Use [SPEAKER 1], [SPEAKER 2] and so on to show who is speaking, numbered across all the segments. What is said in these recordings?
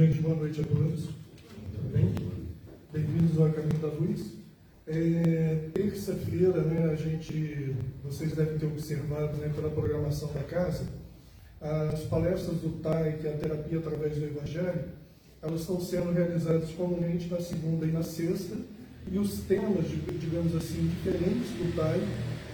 [SPEAKER 1] Gente, boa noite a todos. Tudo bem? Bem-vindos ao Caminho da Luz. É, Terça-feira, né, a gente, vocês devem ter observado né, pela programação da casa, as palestras do TAI, que é a terapia através do Evangelho, elas estão sendo realizadas comumente na segunda e na sexta, e os temas, digamos assim, diferentes do TAI,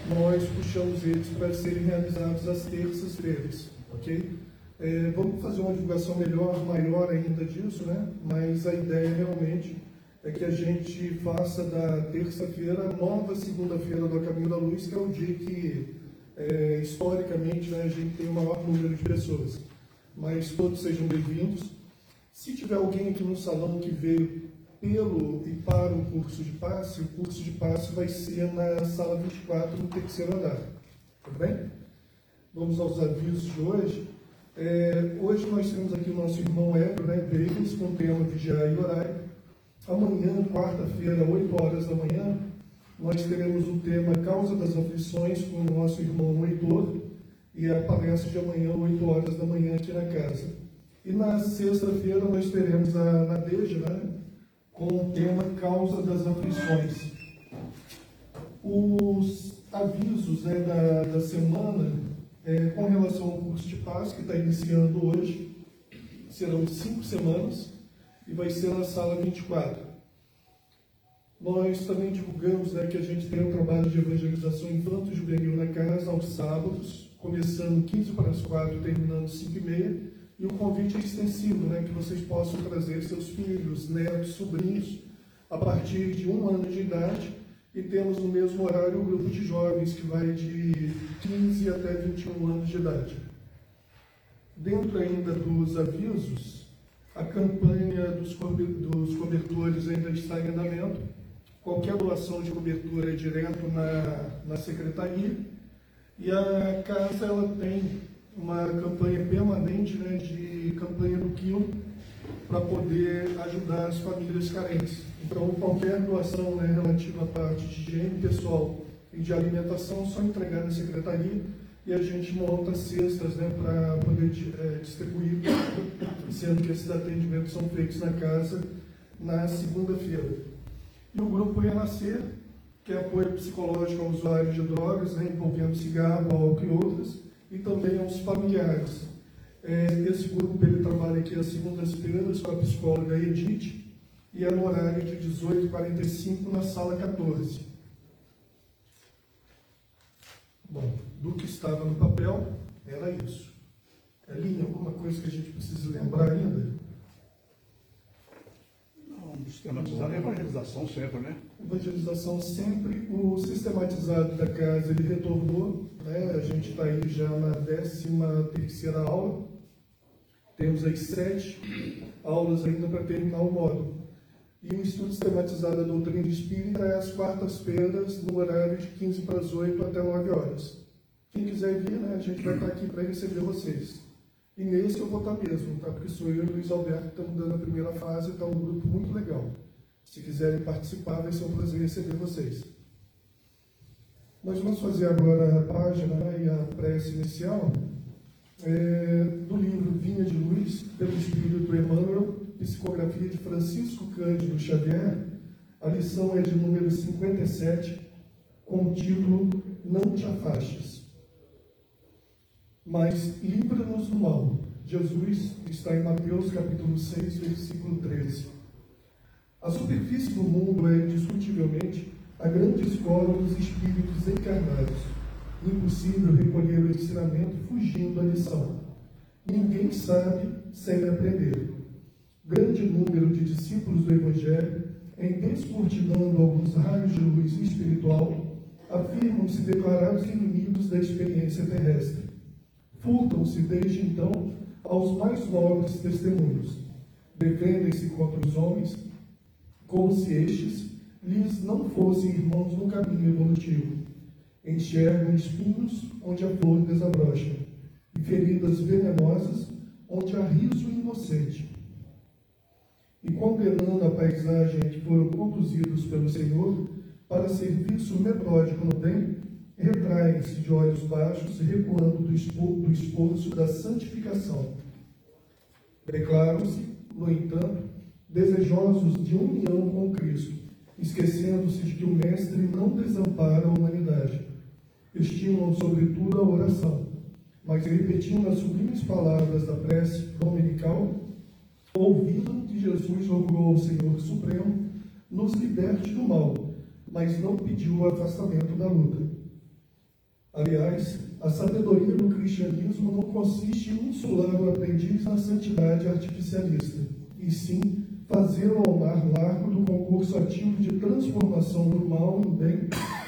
[SPEAKER 1] nós puxamos eles para serem realizados às terças-feiras, ok? É, vamos fazer uma divulgação melhor, maior ainda disso, né? Mas a ideia realmente é que a gente faça da terça-feira nova segunda-feira do Caminho da Luz, que é o dia que, é, historicamente, né, a gente tem o maior número de pessoas. Mas todos sejam bem-vindos. Se tiver alguém aqui no salão que veio pelo e para o curso de passe, o curso de passe vai ser na sala 24, no terceiro andar. Tudo bem? Vamos aos avisos de hoje. É, hoje nós temos aqui o nosso irmão Hélio, né, Vegas, com o tema Vigiar e Orar. Amanhã, quarta-feira, 8 horas da manhã, nós teremos o tema Causa das Aflições com o nosso irmão Heitor e a palestra de amanhã, 8 horas da manhã, aqui na casa. E na sexta-feira nós teremos a Nadeja, né, com o tema Causa das Aflições. Os avisos né, da, da semana é, com relação ao curso de paz, que está iniciando hoje, serão cinco semanas e vai ser na sala 24. Nós também divulgamos né, que a gente tem um trabalho de evangelização infanto-juvenil na casa aos sábados, começando 15 para as 4 terminando 5 e meia, e o convite é extensivo, né, que vocês possam trazer seus filhos, netos, sobrinhos, a partir de um ano de idade, e temos no mesmo horário um grupo de jovens que vai de 15 até 21 anos de idade. Dentro ainda dos avisos, a campanha dos cobertores ainda está em andamento. Qualquer doação de cobertura é direto na, na secretaria. E a casa ela tem uma campanha permanente né, de campanha do quilo para poder ajudar as famílias carentes. Então, qualquer doação né, relativa à parte de higiene pessoal e de alimentação, só entregar na secretaria e a gente monta cestas né, para poder é, distribuir, sendo que esses atendimentos são feitos na casa na segunda-feira. E o grupo Renascer, que é apoio psicológico a usuários de drogas, né, envolvendo cigarro, álcool e outras, e também aos familiares. É, esse grupo ele trabalha aqui às segundas-feiras com a psicóloga Edith, e é no horário de 18h45 na sala 14. Bom, do que estava no papel, era isso. Elinha, alguma coisa que a gente precisa lembrar ainda?
[SPEAKER 2] Não, sistematizado é evangelização sempre, né?
[SPEAKER 1] Evangelização sempre. O sistematizado da casa, ele retornou, né? A gente está aí já na 13 terceira aula. Temos aí sete aulas ainda para terminar o módulo. E o estudo sistematizado da doutrina espírita é às quartas-feiras, no horário de 15 para as 8 até 9 horas. Quem quiser vir, né, a gente vai estar aqui para receber vocês. E nesse eu vou estar mesmo, tá? porque sou eu e o Luiz Alberto que estamos dando a primeira fase, está um grupo muito legal. Se quiserem participar, vai ser um prazer receber vocês. Nós vamos fazer agora a página né, e a prece inicial é, do livro Vinha de Luz, pelo Espírito Emmanuel, psicografia de Francisco Cândido Xavier, a lição é de número 57, com o título Não te afastes. Mas livra-nos do mal. Jesus está em Mateus capítulo 6, versículo 13. A superfície do mundo é indiscutivelmente a grande escola dos espíritos encarnados. Impossível recolher o ensinamento fugindo da lição. Ninguém sabe sem aprender grande número de discípulos do Evangelho, em descortinando alguns raios de luz espiritual, afirmam-se declarados inimigos da experiência terrestre. Furtam-se desde então aos mais nobres testemunhos. Defendem-se contra os homens, como se estes lhes não fossem irmãos no caminho evolutivo. Enxergam espinhos onde a flor desabrocha, e feridas venenosas onde há riso inocente e condenando a paisagem que foram conduzidos pelo Senhor para serviço metódico no bem, retraem-se de olhos baixos, recuando do esforço da santificação. Declaram-se no entanto, desejosos de união com Cristo, esquecendo-se de que o Mestre não desampara a humanidade. Estimam, sobretudo, a oração, mas repetindo as sublimes palavras da prece dominical, ouviram que Jesus rogou ao Senhor Supremo nos liberte do mal, mas não pediu o afastamento da luta. Aliás, a sabedoria do cristianismo não consiste em insular o aprendiz na santidade artificialista, e sim fazê-lo ao mar largo do concurso ativo de transformação do mal em bem,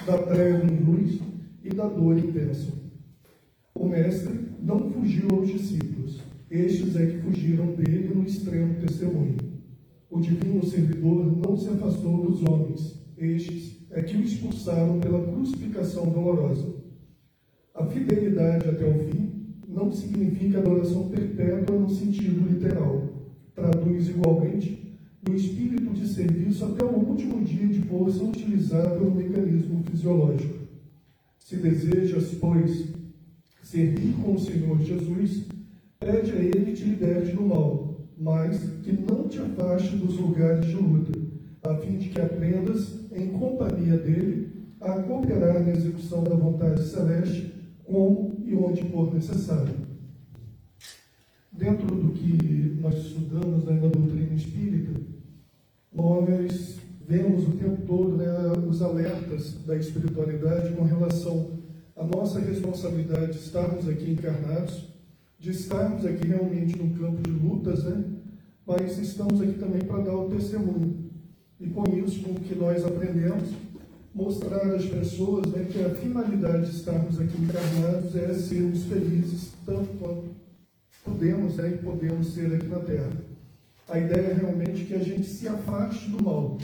[SPEAKER 1] da treva em luz e da dor bênção. O Mestre não fugiu aos discípulos, estes é que fugiram dele no extremo testemunho. O divino servidor não se afastou dos homens, estes é que o expulsaram pela crucificação dolorosa. A fidelidade até o fim não significa adoração perpétua no sentido literal. Traduz igualmente o espírito de serviço até o último dia de força utilizado no mecanismo fisiológico. Se desejas, pois, servir com o Senhor Jesus, pede a Ele que te liberte do mal, mas que não te afaste dos lugares de luta, a fim de que aprendas, em companhia dele, a cooperar na execução da vontade celeste, como e onde for necessário. Dentro do que nós estudamos né, na doutrina espírita, nós vemos o tempo todo né, os alertas da espiritualidade com relação à nossa responsabilidade de estarmos aqui encarnados, de estarmos aqui realmente num campo de lutas, né? mas estamos aqui também para dar o testemunho. E com isso, com o que nós aprendemos, mostrar às pessoas né, que a finalidade de estarmos aqui encarnados é sermos felizes, tanto quanto podemos né, e podemos ser aqui na Terra. A ideia é realmente que a gente se afaste do mal,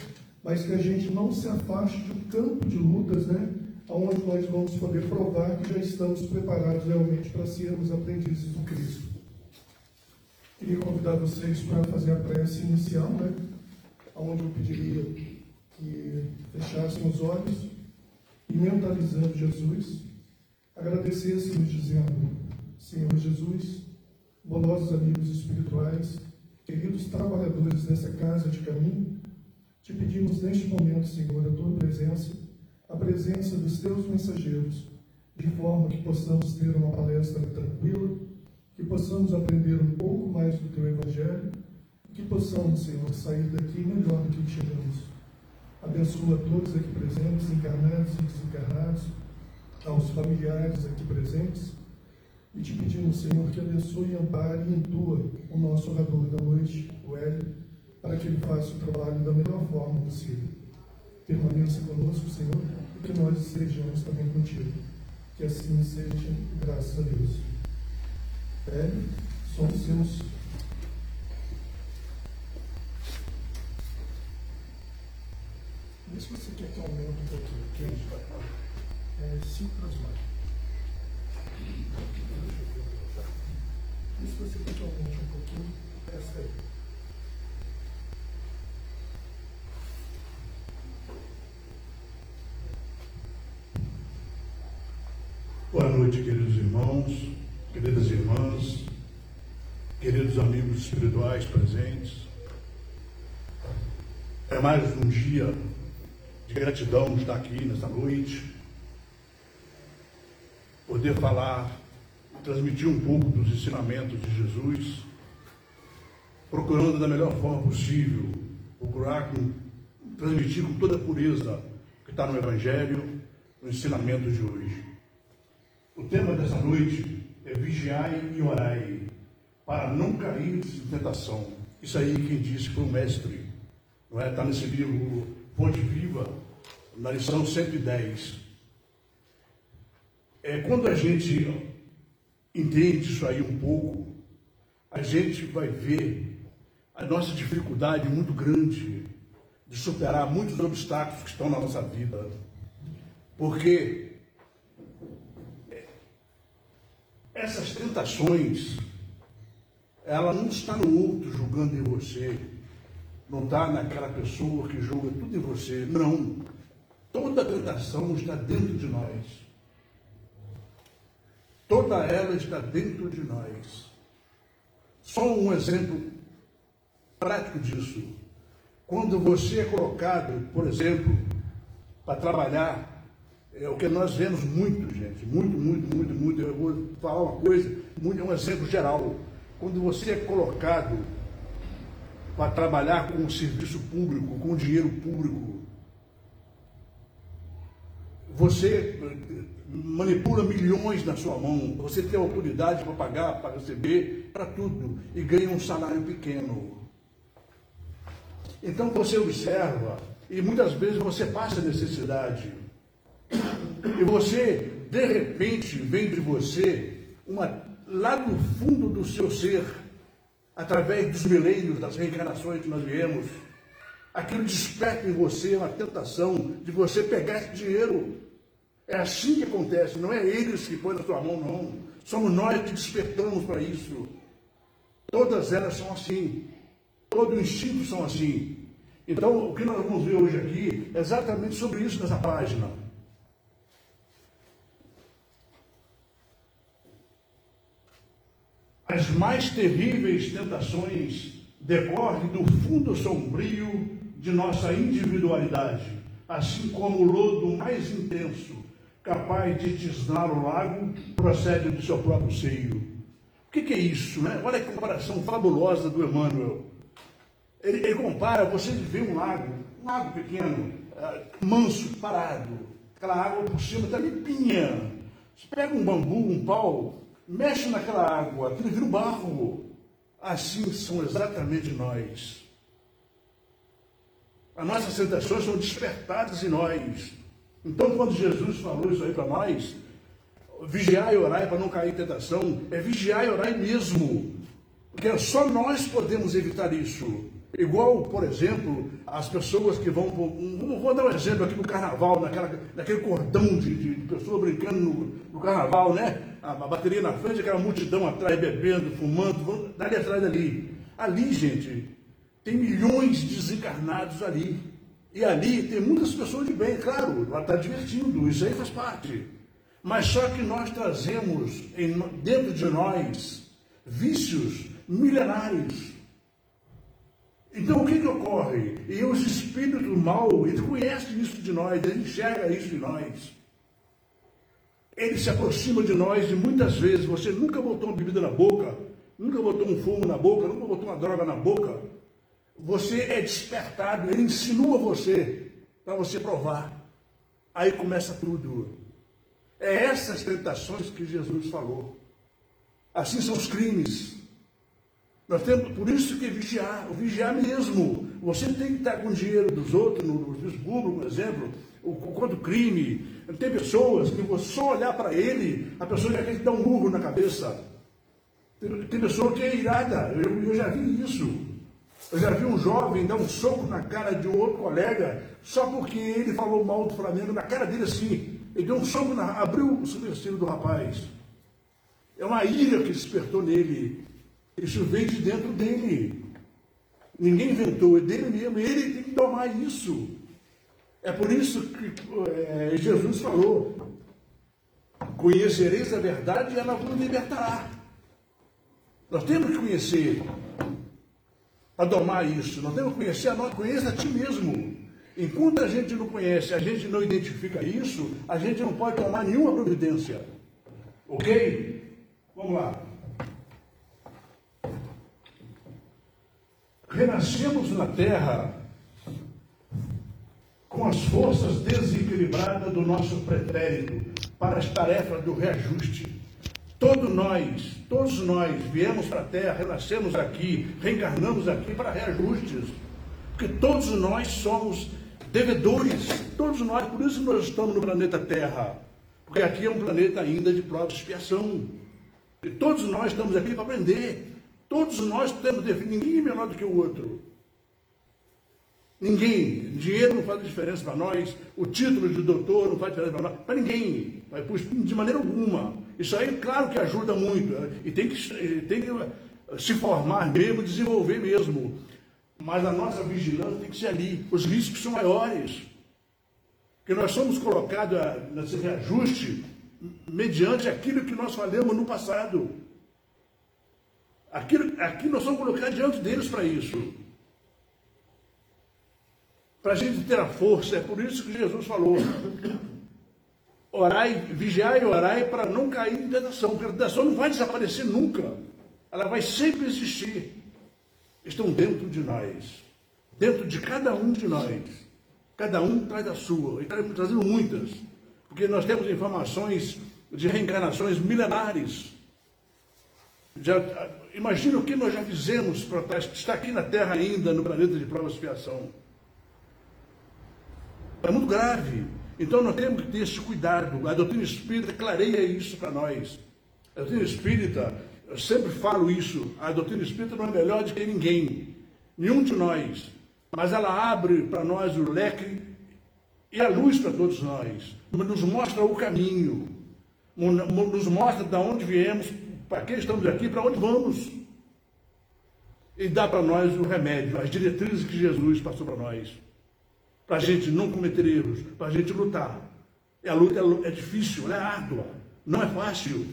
[SPEAKER 1] mas que a gente não se afaste do campo de lutas, né? Onde nós vamos poder provar que já estamos preparados realmente para sermos aprendizes do Cristo. Queria convidar vocês para fazer a prece inicial, né? Onde eu pediria que fechassem os olhos e mentalizando Jesus, agradecêssemos dizendo, Senhor Jesus, bondosos amigos espirituais, queridos trabalhadores dessa casa de caminho, te pedimos neste momento, Senhor, a tua presença, a presença dos teus mensageiros, de forma que possamos ter uma palestra tranquila, que possamos aprender um pouco mais do teu Evangelho, que possamos, Senhor, sair daqui melhor do que chegamos. Abençoa todos aqui presentes, encarnados e desencarnados, aos familiares aqui presentes, e te pedimos, Senhor, que abençoe, ampare e intua o nosso orador da noite, o Hélio, para que ele faça o trabalho da melhor forma possível. Permaneça conosco, Senhor, e que nós estejamos também contigo. Que assim seja, graças a Deus. Hélio, somos seus. Vê se você quer que aumente um pouquinho. Que é cinco para as mais. E se você quer que aumente um pouquinho, essa aí.
[SPEAKER 2] Boa noite, queridos irmãos, queridas irmãs, queridos amigos espirituais presentes. É mais um dia de gratidão estar aqui nesta noite, poder falar, transmitir um pouco dos ensinamentos de Jesus, procurando da melhor forma possível, procurar com, transmitir com toda a pureza que está no Evangelho, no ensinamento de hoje. O tema dessa noite é vigiai e orai, para não cair em tentação. Isso aí quem disse foi o mestre, não é? Está nesse livro Fonte Viva, na lição 110. É, quando a gente entende isso aí um pouco, a gente vai ver a nossa dificuldade muito grande de superar muitos obstáculos que estão na nossa vida. Porque essas tentações, ela não está no outro julgando em você, não está naquela pessoa que julga tudo em você, não. Toda tentação está dentro de nós. Toda ela está dentro de nós. Só um exemplo prático disso. Quando você é colocado, por exemplo, para trabalhar, é o que nós vemos muito, gente, muito, muito, muito, muito. Eu vou falar uma coisa, muito, é um exemplo geral. Quando você é colocado para trabalhar com o serviço público, com o dinheiro público, você manipula milhões na sua mão, você tem autoridade para pagar, para receber, para tudo, e ganha um salário pequeno. Então você observa, e muitas vezes você passa necessidade, e você, de repente, vem de você, uma, lá no fundo do seu ser, através dos milênios, das reencarnações que nós viemos, aquilo desperta em você uma tentação de você pegar esse dinheiro é assim que acontece, não é eles que põem na sua mão, não. Somos nós que despertamos para isso. Todas elas são assim. Todo o instinto são assim. Então, o que nós vamos ver hoje aqui é exatamente sobre isso nessa página. As mais terríveis tentações decorrem do fundo sombrio de nossa individualidade, assim como o lodo mais intenso capaz de tisnar o lago, procede do seu próprio seio. O que, que, é isso? Né? Olha a comparação fabulosa do Emmanuel. Ele, ele compara, você vê um lago, um lago pequeno, uh, manso, parado, aquela água por cima está limpinha. Você pega um bambu, um pau, mexe naquela água, aquilo vira barro. Assim são exatamente nós. As nossas tentações são despertadas em nós. Então, quando Jesus falou isso aí para nós, vigiar e orar para não cair em tentação, é vigiar e orar mesmo. Porque só nós podemos evitar isso. Igual, por exemplo, as pessoas que vão. Vou dar um exemplo aqui no carnaval, naquela, naquele cordão de, de pessoas brincando no, no, carnaval, né? A, bateria na frente, aquela multidão atrás, bebendo, fumando, dali atrás dali. Ali, gente, tem milhões de desencarnados ali. E ali tem muitas pessoas de bem, claro, ela está divertindo, isso aí faz parte. Mas só que nós trazemos em, dentro de nós vícios milenares. Então o que, que ocorre? E os espíritos do mal, eles conhecem isso de nós, eles enxergam isso de nós. Ele se aproxima de nós e muitas vezes você nunca botou uma bebida na boca, nunca botou um fumo na boca, nunca botou uma droga na boca, você é despertado, ele insinua você para você provar. Aí começa tudo. É essas tentações que Jesus falou. Assim são os crimes. Nós temos, por isso que vigiar, vigiar mesmo. Você tem que estar com o dinheiro dos outros, no, no por exemplo, o, quanto crime. Tem pessoas que você só olhar para ele, a pessoa já quer dar um murro na cabeça. Tem, pessoa que é irada, eu, eu já vi isso. Eu já vi um jovem dar um soco na cara de outro colega só porque ele falou mal do Flamengo, na cara dele assim. Ele deu um soco, na, abriu o supercílio do rapaz. É uma ira que despertou nele. Isso vem de dentro dele. Ninguém inventou, é dele mesmo. Ele tem que tomar isso. É por isso que é, Jesus falou: Conhecereis a verdade e ela vos libertará. Nós temos que conhecer para domar isso. Nós temos que conhecer a nós, conheça a ti mesmo. Enquanto a gente não conhece, a gente não identifica isso, a gente não pode tomar nenhuma providência. Ok? Vamos lá. Renascemos na terra com as forças desequilibradas do nosso pretérito para as tarefas do reajuste. Todos nós, todos nós viemos para a Terra, renascemos aqui, reencarnamos aqui para reajustes. Porque todos nós somos devedores, todos nós, por isso nós estamos no planeta Terra. Porque aqui é um planeta ainda de prova de expiação. E todos nós estamos aqui para aprender. Todos nós temos ninguém é menor do que o outro. Ninguém. Dinheiro não faz diferença para nós, o título de doutor não faz diferença para nós, para ninguém, de maneira alguma. Isso aí, claro que ajuda muito, né? e tem que, tem que se formar mesmo, desenvolver mesmo. Mas a nossa vigilância tem que ser ali. Os riscos são maiores. Porque nós somos colocados nesse reajuste mediante aquilo que nós falamos no passado. Aquilo, aqui nós somos colocados diante deles para isso. Para a gente ter a força. É por isso que Jesus falou: orai, vigiai e orai para não cair em tentação, porque a tentação não vai desaparecer nunca, ela vai sempre existir. Estão dentro de nós, dentro de cada um de nós. Cada um traz a sua, e estamos trazendo muitas, porque nós temos informações de reencarnações milenares. Já, imagina o que nós já fizemos para estar aqui na Terra ainda, no planeta de prova e expiação. É muito grave. Então nós temos que ter esse cuidado. A doutrina espírita clareia isso para nós. A doutrina espírita, eu sempre falo isso, a doutrina espírita não é melhor do que ninguém, nenhum de nós. Mas ela abre para nós o leque e a luz para todos nós. Nos mostra o caminho. Nos mostra de onde viemos, para que estamos aqui, para onde vamos. E dá para nós o remédio, as diretrizes que Jesus passou para nós para a gente não cometer erros, para a gente lutar. E a luta é, é difícil, é árdua, não é fácil.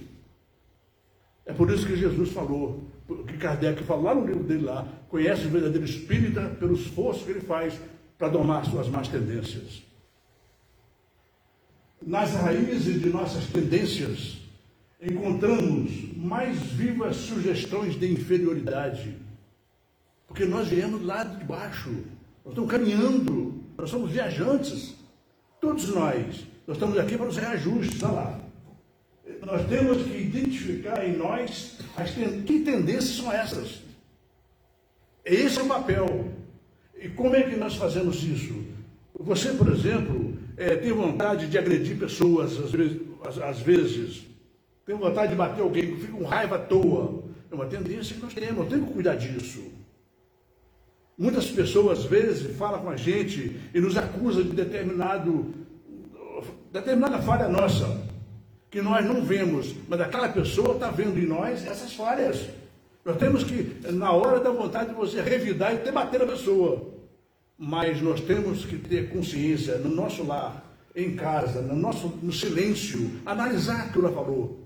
[SPEAKER 2] É por isso que Jesus falou, que Kardec falou lá no livro dele lá, conhece o verdadeiro espírita pelo esforço que ele faz para domar suas más tendências. Nas raízes de nossas tendências, encontramos mais vivas sugestões de inferioridade. Porque nós viemos lá de baixo, nós estamos caminhando nós somos viajantes. Todos nós. Nós estamos aqui para os reajustes, olha lá. Nós temos que identificar em nós as que tendências são essas. Esse é o papel. E como é que nós fazemos isso? Você, por exemplo, é, tem vontade de agredir pessoas, às vezes, às, vezes, tem vontade de bater alguém, fica com raiva à toa. É uma tendência que nós temos, temos que cuidar disso. Muitas pessoas, às vezes, falam com a gente e nos acusam de determinado, determinada falha nossa, que nós não vemos, mas aquela pessoa está vendo em nós essas falhas. Nós temos que, na hora da vontade de você revidar e até bater a pessoa. Mas nós temos que ter consciência no nosso lar, em casa, no nosso no silêncio, analisar o que ela falou.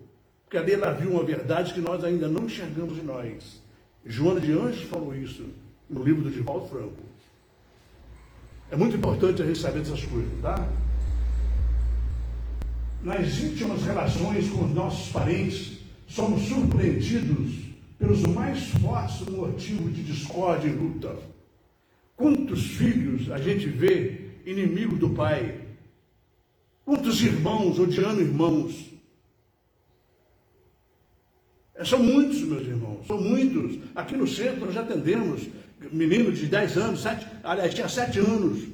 [SPEAKER 2] Porque ali ela viu uma verdade que nós ainda não enxergamos em nós. Joana de Anjos falou isso no livro do Divaldo Franco. É muito importante a gente saber dessas coisas, tá? Nas íntimas relações com os nossos parentes, somos surpreendidos pelos mais fortes motivos de discórdia e luta. Quantos filhos a gente vê inimigo do pai? Quantos irmãos odiando irmãos? É, são muitos, meus irmãos, são muitos. Aqui no centro nós já atendemos menino de 10 anos, 7, aliás, tinha 7 anos,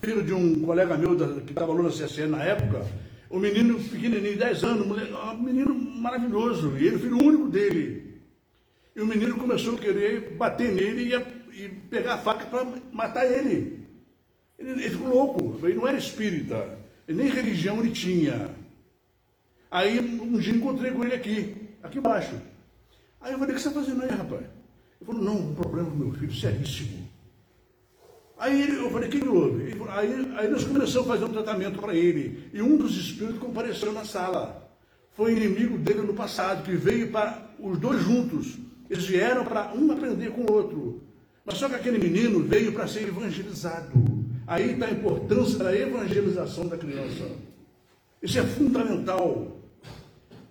[SPEAKER 2] filho de um colega meu da, que estava aluno na CSN na época, o menino pequenininho, 10 anos, um menino maravilhoso, e ele, filho único dele. E o menino começou a querer bater nele e, e pegar a faca para matar ele. ele. Ele ficou louco, ele não era espírita, nem religião ele tinha. Aí um dia encontrei com ele aqui, aqui embaixo. Aí eu falei, o que você está fazendo aí, rapaz? Ele falou, não, um problema meu filho, seríssimo. Aí ele, eu falei, o que, houve? Falou, aí, aí nós começamos a fazer um tratamento para ele. E um dos espíritos compareceu na sala. Foi inimigo dele no passado, que veio para os dois juntos. Eles vieram para um aprender com o outro. Mas só que aquele menino veio para ser evangelizado. Aí está a importância da evangelização da criança. Isso é fundamental.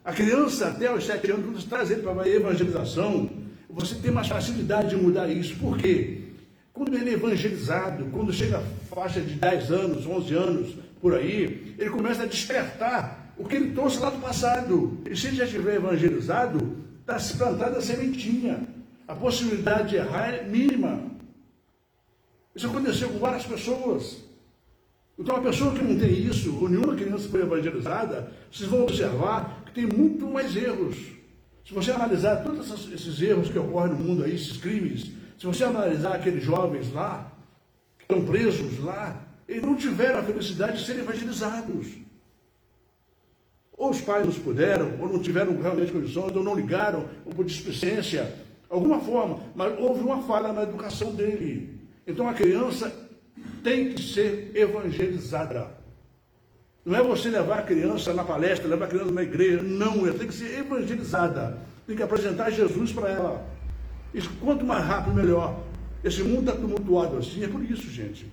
[SPEAKER 2] A criança, até os sete anos, quando traz ele para a evangelização, você tem mais facilidade de mudar isso. Por quê? Quando ele é evangelizado, quando chega a faixa de 10 anos, 11 anos, por aí, ele começa a despertar o que ele trouxe lá do passado. E se ele já estiver evangelizado, está se plantada a sementinha. A possibilidade de errar é mínima. Isso aconteceu com várias pessoas. Então, a pessoa que não tem isso, ou nenhuma criança foi evangelizada, vocês vão observar que tem muito mais erros. Se você analisar todos esses erros que ocorrem no mundo aí, esses crimes, se você analisar aqueles jovens lá, que estão presos lá, eles não tiveram a felicidade de serem evangelizados. Ou os pais não puderam, ou não tiveram realmente condições, ou não ligaram, ou por displicência, alguma forma, mas houve uma falha na educação dele. Então a criança tem que ser evangelizada. Não é você levar a criança na palestra, levar a criança na igreja. Não, ela tem que ser evangelizada. Tem que apresentar Jesus para ela. Isso, quanto mais rápido, melhor. Esse mundo está tumultuado assim, é por isso, gente.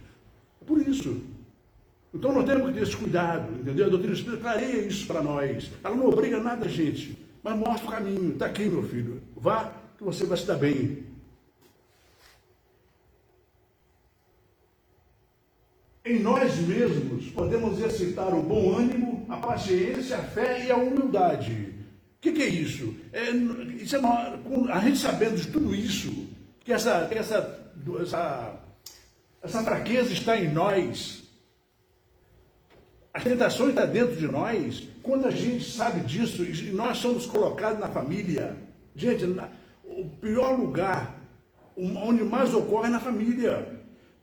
[SPEAKER 2] É por isso. Então não temos que ter esse cuidado, entendeu? A doutrina espírita clareia isso para nós. Ela não obriga nada gente, mas mostra o caminho. Está aqui, meu filho. Vá, que você vai se dar bem. Em nós mesmos podemos exercitar o bom ânimo, a paciência, a fé e a humildade. O que, que, é isso? É, isso é uma, a gente sabendo de tudo isso, que essa, essa, essa, essa fraqueza está em nós, a tentação está dentro de nós, quando a gente sabe disso, e nós somos colocados na família, gente, na, o pior lugar, onde mais ocorre é na família.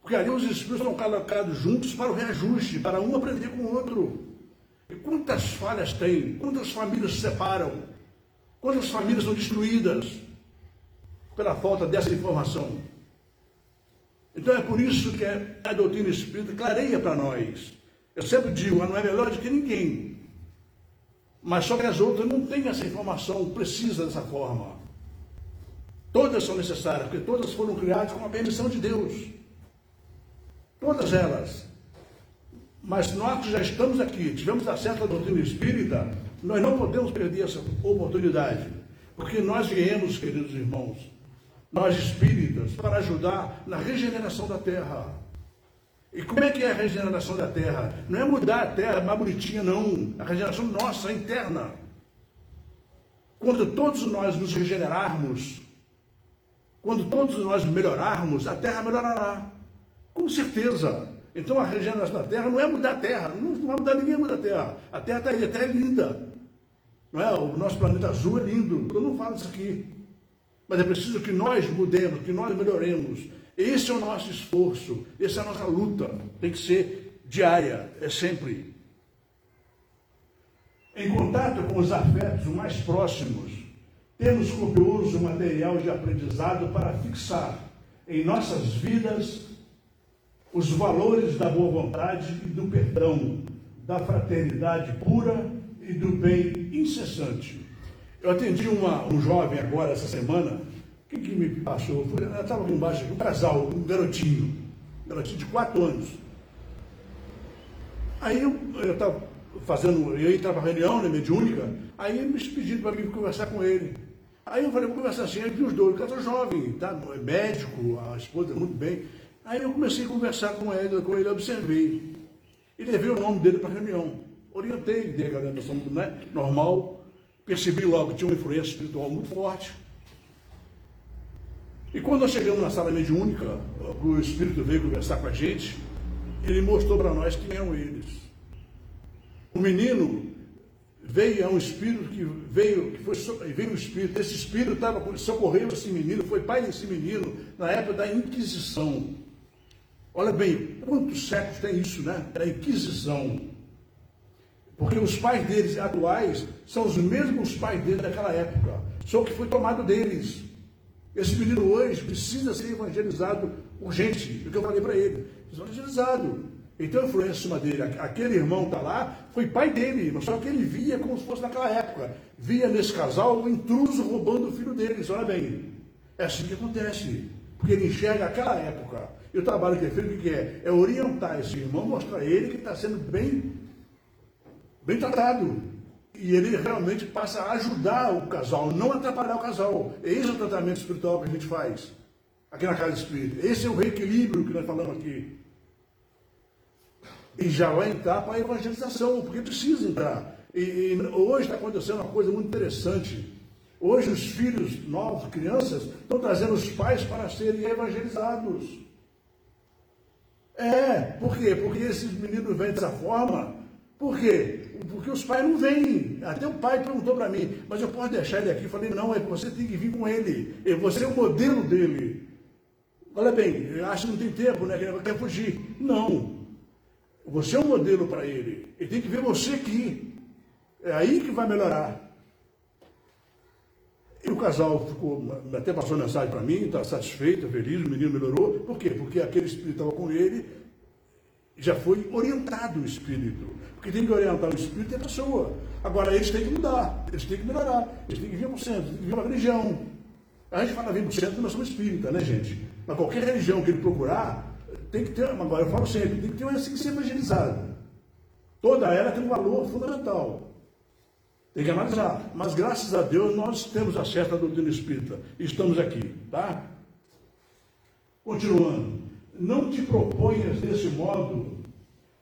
[SPEAKER 2] Porque ali os espíritos são colocados juntos para o reajuste, para um aprender com o outro. E quantas falhas tem? Quantas famílias se separam? Quantas famílias são destruídas pela falta dessa informação? Então é por isso que a doutrina espírita clareia para nós. Eu sempre digo, ela não é melhor do que ninguém. Mas só que as outras não têm essa informação precisa dessa forma. Todas são necessárias, porque todas foram criadas com a permissão de Deus. Todas elas. Mas nós que já estamos aqui, tivemos acesso à doutrina espírita, nós não podemos perder essa oportunidade. Porque nós viemos, queridos irmãos, nós espíritas, para ajudar na regeneração da terra. E como é que é a regeneração da terra? Não é mudar a terra mais bonitinha, não. A regeneração nossa, interna. Quando todos nós nos regenerarmos, quando todos nós melhorarmos, a terra melhorará. Com certeza. Então a regeneração da terra não é mudar a terra, não, vai mudar ninguém mudar a terra. A terra está aí, a terra é linda. Não é? O nosso planeta azul é lindo. Eu não falo isso aqui. Mas é preciso que nós mudemos, que nós melhoremos. Esse é o nosso esforço, essa é a nossa luta. Tem que ser diária, é sempre. Em contato com os afetos mais próximos, temos copioso material de aprendizado para fixar em nossas vidas os valores da boa vontade e do perdão, da fraternidade pura e do bem incessante. Eu atendi uma, um jovem agora essa semana, que, que me passou? Ela estava aqui embaixo, um casal, um garotinho, um garotinho de quatro anos. Aí eu estava fazendo, eu estava reunião, né, mediúnica, aí me pedindo para mim conversar com ele. Aí eu falei, vou conversar assim, aí vi os dois, o casal jovem, tá? É médico, a esposa muito bem. Aí eu comecei a conversar com ele, com ele, observei. E levei o nome dele para a reunião. Orientei dele a orientação né, normal. Percebi logo que tinha uma influência espiritual muito forte. E quando nós chegamos na sala mediúnica, o Espírito veio conversar com a gente, ele mostrou para nós quem eram eles. O menino veio, é um espírito que veio, que foi, veio um espírito, esse espírito estava, socorreu esse menino, foi pai desse menino na época da Inquisição. Olha bem, quantos séculos tem isso, né? É a Inquisição. Porque os pais deles atuais são os mesmos pais deles daquela época. Só que foi tomado deles. Esse menino hoje precisa ser evangelizado urgente. É o que eu falei para ele. Evangelizado. Então a influência em cima dele. Aquele irmão está lá, foi pai dele, mas só que ele via como se fosse naquela época. Via nesse casal um intruso roubando o filho deles. Olha bem. É assim que acontece. Porque ele enxerga aquela época. E o trabalho que ele fez, o que é? É orientar esse irmão, mostrar a ele que está sendo bem, bem tratado. E ele realmente passa a ajudar o casal, não atrapalhar o casal. Esse é o tratamento espiritual que a gente faz aqui na Casa Espírita. Esse é o reequilíbrio que nós falamos aqui. E já vai entrar para a evangelização, porque precisa entrar. E, e hoje está acontecendo uma coisa muito interessante. Hoje os filhos novos, crianças, estão trazendo os pais para serem evangelizados. É, por quê? Porque esses meninos vêm dessa forma. Por quê? Porque os pais não vêm. Até o pai perguntou para mim, mas eu posso deixar ele aqui? Eu falei, não, é você tem que vir com ele. Você é o modelo dele. Olha bem, eu acho que não tem tempo, né? Que quer fugir. Não. Você é um modelo para ele. Ele tem que ver você aqui. É aí que vai melhorar. E o casal ficou, até passou mensagem para mim, está satisfeito, feliz, o menino melhorou. Por quê? Porque aquele espírito estava com ele, já foi orientado o espírito. Porque tem que orientar o espírito e a pessoa. Agora eles têm que mudar, eles têm que melhorar, eles têm que vir para o centro, têm que vir para a religião. A gente fala vir para o centro, nós somos espírita, né, gente? Mas qualquer religião que ele procurar, tem que ter, agora eu falo sempre, tem que ter uma tem que ser evangelizada. Toda ela tem um valor fundamental. Analisar. Mas graças a Deus nós temos acesso à doutrina espírita. Estamos aqui, tá? Continuando. Não te proponhas desse modo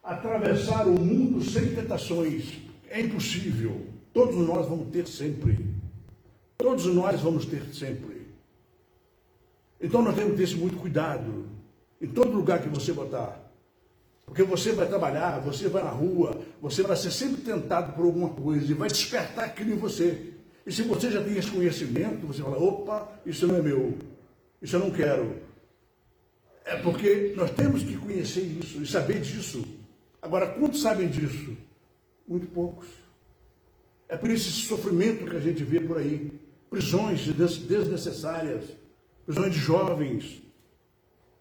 [SPEAKER 2] atravessar o mundo sem tentações. É impossível. Todos nós vamos ter sempre. Todos nós vamos ter sempre. Então nós temos que ter muito cuidado em todo lugar que você botar. Porque você vai trabalhar, você vai na rua, você vai ser sempre tentado por alguma coisa e vai despertar aquilo em você. E se você já tem esse conhecimento, você fala, opa, isso não é meu, isso eu não quero. É porque nós temos que conhecer isso e saber disso. Agora, quantos sabem disso? Muito poucos. É por esse sofrimento que a gente vê por aí. Prisões desnecessárias, prisões de jovens,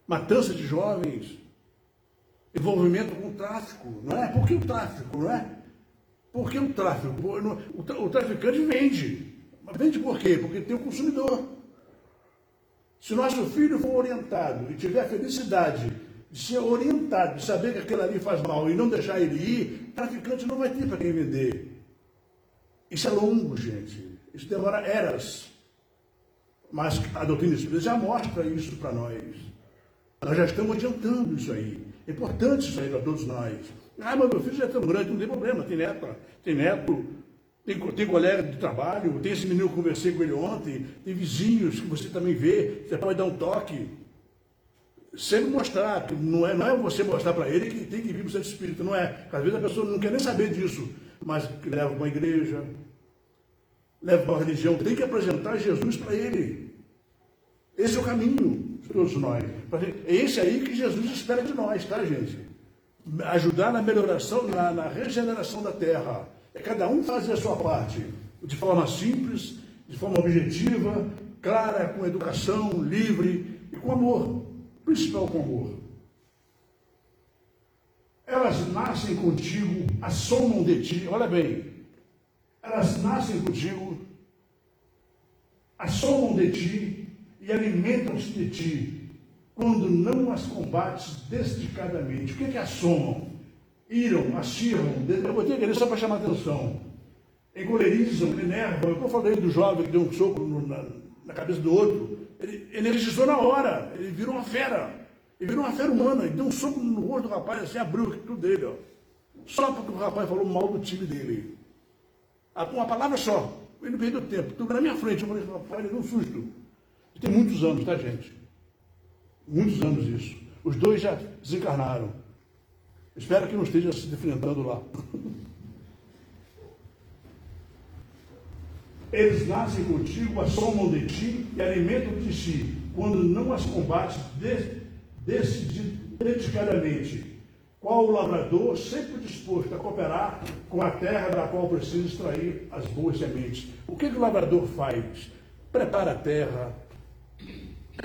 [SPEAKER 2] matança de jovens, envolvimento com o tráfico, não é? Por que o tráfico, não é? Por que o tráfico? O traficante vende. Mas vende por quê? Porque tem o consumidor. Se nosso filho for orientado e tiver a felicidade de ser orientado, de saber que aquilo ali faz mal e não deixar ele ir, traficante não vai ter para quem vender. Isso é longo, gente. Isso demora eras. Mas a doutrina espírita já mostra isso para nós. Nós já estamos adiantando isso aí. É importante isso aí para todos nós. Ah, mas meu filho já é tão grande, não tem problema, tem neto, tem neto, tem, tem colega de trabalho, tem esse menino que conversei com ele ontem, tem vizinhos que você também vê, você pode dar um toque. Sempre mostrar, não é, não é você mostrar para ele que tem que vir para o centro espírita, não é. Às vezes a pessoa não quer nem saber disso, mas leva para uma igreja, leva para uma religião, tem que apresentar Jesus para ele. Esse é o caminho de todos nós. É esse aí que Jesus espera de nós, tá, gente? Ajudar na melhoração, na, na regeneração da terra. É cada um fazer a sua parte, de forma simples, de forma objetiva, clara, com educação, livre e com amor. Principal com amor. Elas nascem contigo, assomam de ti, olha bem, elas nascem contigo, assomam de ti e alimentam-se de ti, quando não as combates dedicadamente. O que é que assomam? Iram, acirram, eu botei aqui só para chamar atenção. Encolerizam, enervam. Eu falei do jovem que deu um soco no, na, na, cabeça do outro. Ele energizou na hora, ele virou uma fera. Ele virou uma fera humana, ele deu um soco no rosto do rapaz, assim, abriu tudo dele, ó. Só porque o rapaz falou mal do time dele. Uma palavra só. Ele não perdeu tempo. Tudo na minha frente. Eu falei, rapaz, ele deu um susto. Tem muitos anos, tá, gente? Muitos anos isso. Os dois já desencarnaram. Espero que não esteja se enfrentando lá. Eles nascem contigo, assomam de ti e alimentam de si, quando não as combates dedicadamente. Qual o lavrador sempre disposto a cooperar com a terra da qual precisa extrair as boas sementes. O que, que o lavrador faz? Prepara a terra,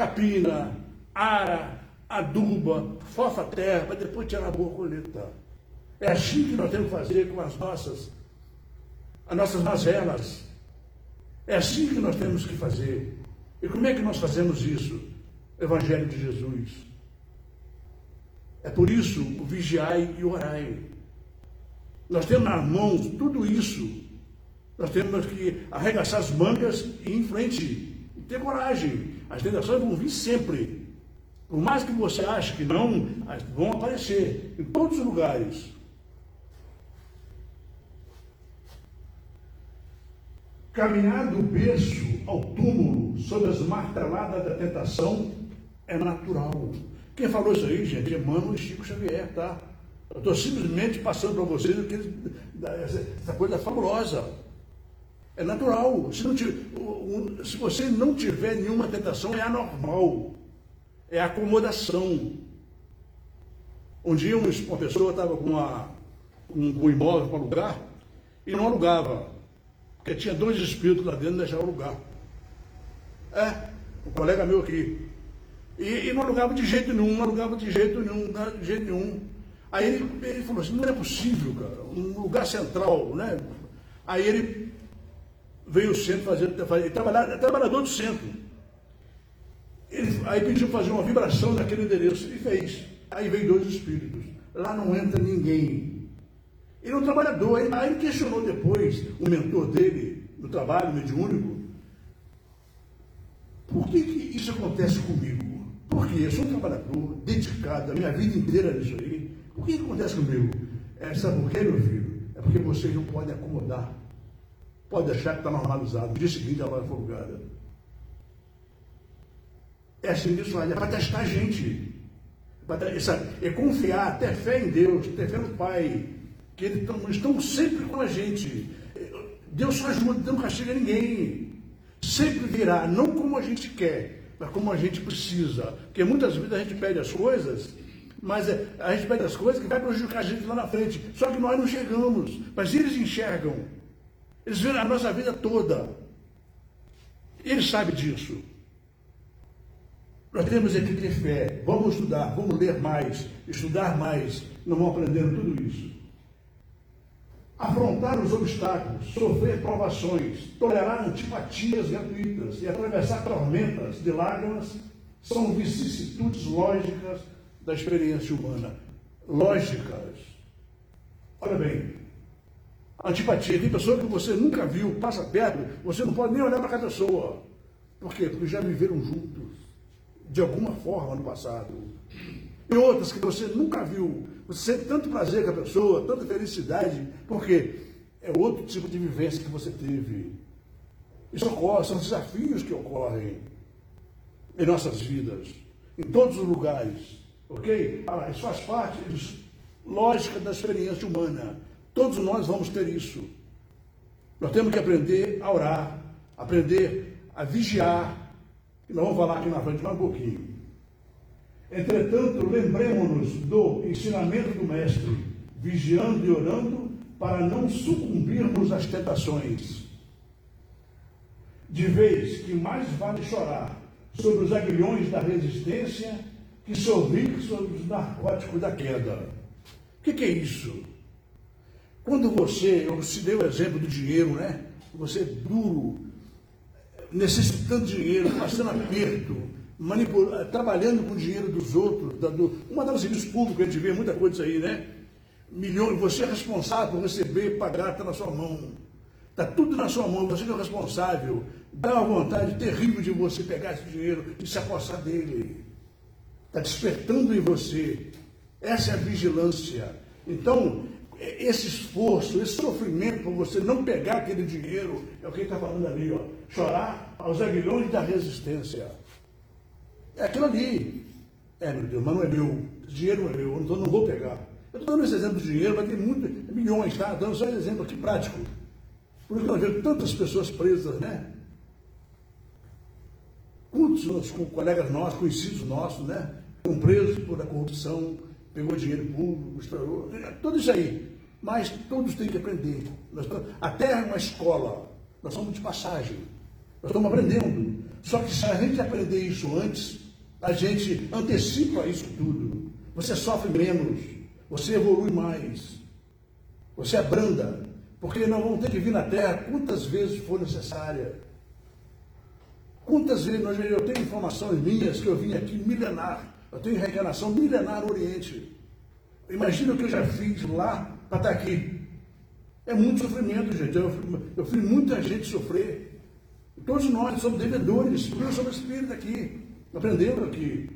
[SPEAKER 2] capina, ara, aduba, fofa terra, para depois tirar a boa colheita. É assim que nós temos que fazer com as nossas, as nossas mazelas. É assim que nós temos que fazer. E como é que nós fazemos isso? Evangelho de Jesus. É por isso o vigiai e orai. Nós temos nas mãos tudo isso. Nós temos que arregaçar as mangas e ir em frente. E ter coragem. As tentações vão vir sempre. Por mais que você ache que não, vão aparecer em todos os lugares. Caminhar do berço ao túmulo sob as marteladas da tentação é natural. Quem falou isso aí, gente, é Mano e Chico Xavier, tá? Eu estou simplesmente passando para vocês essa coisa fabulosa. É natural. Se, não se você não tiver nenhuma tentação, é anormal. É acomodação. Um dia uma pessoa estava com, uma, com um imóvel para alugar e não alugava. Porque tinha dois espíritos lá dentro e deixava alugar. É, um colega meu aqui. E, e, não alugava de jeito nenhum, não alugava de jeito nenhum, de jeito nenhum. Aí ele, ele falou assim, não é possível, cara, um lugar central, né? Aí ele veio o centro fazer, fazer trabalhar, trabalhador do centro. Ele, aí pediu fazer uma vibração naquele endereço e fez. Aí veio dois espíritos. Lá não entra ninguém. Ele é um trabalhador. Aí ele questionou depois o mentor dele, no trabalho mediúnico, por que, que isso acontece comigo? Porque eu sou um trabalhador dedicado a minha vida inteira nisso aí. Por que, que acontece comigo? É, sabe por quê, meu filho? É porque vocês não podem acomodar. Pode achar que está normalizado. No dia seguinte ela vai folgada. É assim que isso é para testar a gente. É confiar, ter fé em Deus, ter fé no Pai, que eles estão, estão sempre com a gente. Deus só ajuda, não castiga ninguém. Sempre virá, não como a gente quer, mas como a gente precisa. Porque muitas vezes a gente pede as coisas, mas é, a gente pede as coisas que vai prejudicar a gente lá na frente. Só que nós não chegamos. Mas eles enxergam. Eles viram a nossa vida toda. Eles sabem disso. Nós temos que ter fé. Vamos estudar, vamos ler mais, estudar mais. Não vamos aprendendo tudo isso. Afrontar os obstáculos, sofrer provações, tolerar antipatias gratuitas e atravessar tormentas de lágrimas são vicissitudes lógicas da experiência humana. Lógicas. Olha bem, antipatia. Tem pessoa que você nunca viu, passa perto, você não pode nem olhar para aquela pessoa. Por quê? Porque já viveram juntos, de alguma forma no passado. E outras que você nunca viu. Você sente tanto prazer com a pessoa, tanta felicidade, porque é outro tipo de vivência que você teve. Isso ocorre, são desafios que ocorrem em nossas vidas, em todos os lugares. Ok? Ah, isso faz parte, lógica da experiência humana. Todos nós vamos ter isso. Nós temos que aprender a orar, aprender a vigiar. E nós vamos falar aqui na frente mais um pouquinho. Entretanto, lembremos-nos do ensinamento do Mestre, vigiando e orando para não sucumbirmos às tentações. De vez que mais vale chorar sobre os aguilhões da resistência que sorrir sobre os narcóticos da queda. O que, que, é isso? Quando você, eu se dei o exemplo do dinheiro, né? Você é duro, necessitando de dinheiro, passando aperto, trabalhando com o dinheiro dos outros, dando, uma das serviços públicos, a gente vê muita coisa aí, né? Milhões, você é responsável por receber, pagar, está na sua mão. Está tudo na sua mão, você é o responsável. Dá uma vontade terrível de você pegar esse dinheiro e se apossar dele. Está despertando em você. Essa é a vigilância. Então, esse esforço, esse sofrimento por você não pegar aquele dinheiro, é o que está falando ali, ó. Chorar aos aguilhões da resistência. É aquilo ali. É, meu Deus, mas não é meu. Esse dinheiro não é meu, então não vou pegar. Eu estou dando esse exemplo de dinheiro, mas tem muitos, milhões, tá? Dando só um exemplo aqui prático. Por isso que nós vemos tantas pessoas presas, né? Quantos colegas nossos, conhecidos nossos, né? Foram presos por a corrupção, pegou dinheiro público, estourou, tudo isso aí. Mas todos têm que aprender. a terra é uma escola. Nós somos de passagem. Nós estamos aprendendo. Só que se a gente aprender isso antes, a gente antecipa isso tudo. Você sofre menos. Você evolui mais. Você abranda. Porque nós vamos ter que vir na terra quantas vezes for necessária. Quantas vezes eu tenho informações minhas que eu vim aqui milenar. Eu tenho reencarnação milenar no Oriente. Imagina o que eu já fiz lá para estar aqui. É muito sofrimento, gente. Eu, eu fiz muita gente sofrer. Todos nós somos devedores, nós somos espíritos aqui, aprendendo aqui.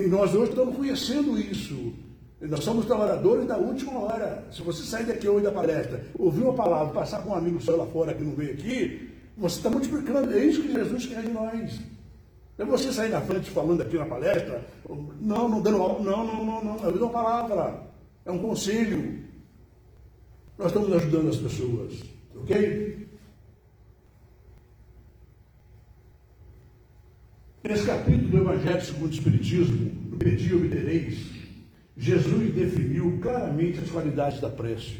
[SPEAKER 2] E nós hoje estamos conhecendo isso. Nós somos trabalhadores da última hora. Se você sair daqui hoje da palestra, ouvir uma palavra, passar com um amigo seu lá fora que não veio aqui, você está multiplicando. É isso que Jesus quer de nós. É você sair na frente falando aqui na palestra, não, não dando não, não, não, não, é uma palavra, é um conselho. Nós estamos ajudando as pessoas, ok? Nesse capítulo do Evangelho segundo o Espiritismo, no Pedi Obtereis, Jesus definiu claramente as qualidades da prece.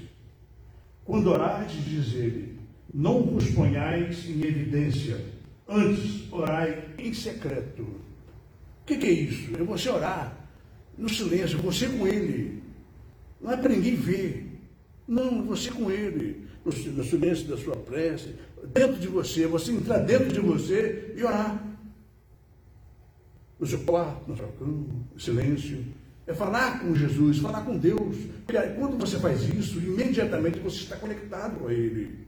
[SPEAKER 2] Quando orardes, diz ele, não vos ponhais em evidência, Antes, orai em secreto. O que, que, é isso? É você orar no silêncio, você com ele. Não é ninguém ver. Não, você com ele. No, no silêncio da sua prece, dentro de você, você entrar dentro de você e orar. no seu quarto, sua cama, em silêncio. É falar com Jesus, falar com Deus. Porque quando você faz isso, imediatamente você está conectado a Ele.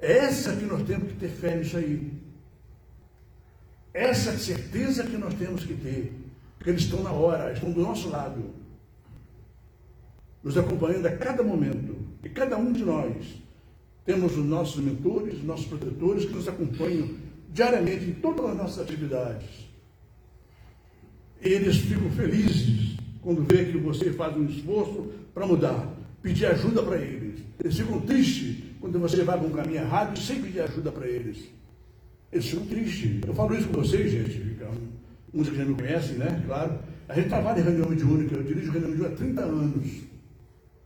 [SPEAKER 2] É essa que nós temos que ter fé nisso aí. Essa certeza que nós temos que ter. Porque eles estão na hora, estão do nosso lado. Nos acompanhando a cada momento. E cada um de nós temos os nossos mentores, os nossos protetores que nos acompanham diariamente em todas as nossas atividades. Eles ficam felizes quando vê que você faz um esforço para mudar, pedir ajuda para eles. Eles ficam tristes quando você vai para um caminho errado sem pedir ajuda para eles. Eles ficam tristes. Eu falo isso com vocês, gente. Uns que já me conhecem, né? Claro. A gente trabalha em reunião mediúnica. Eu dirijo reunião mediúnica há 30 anos.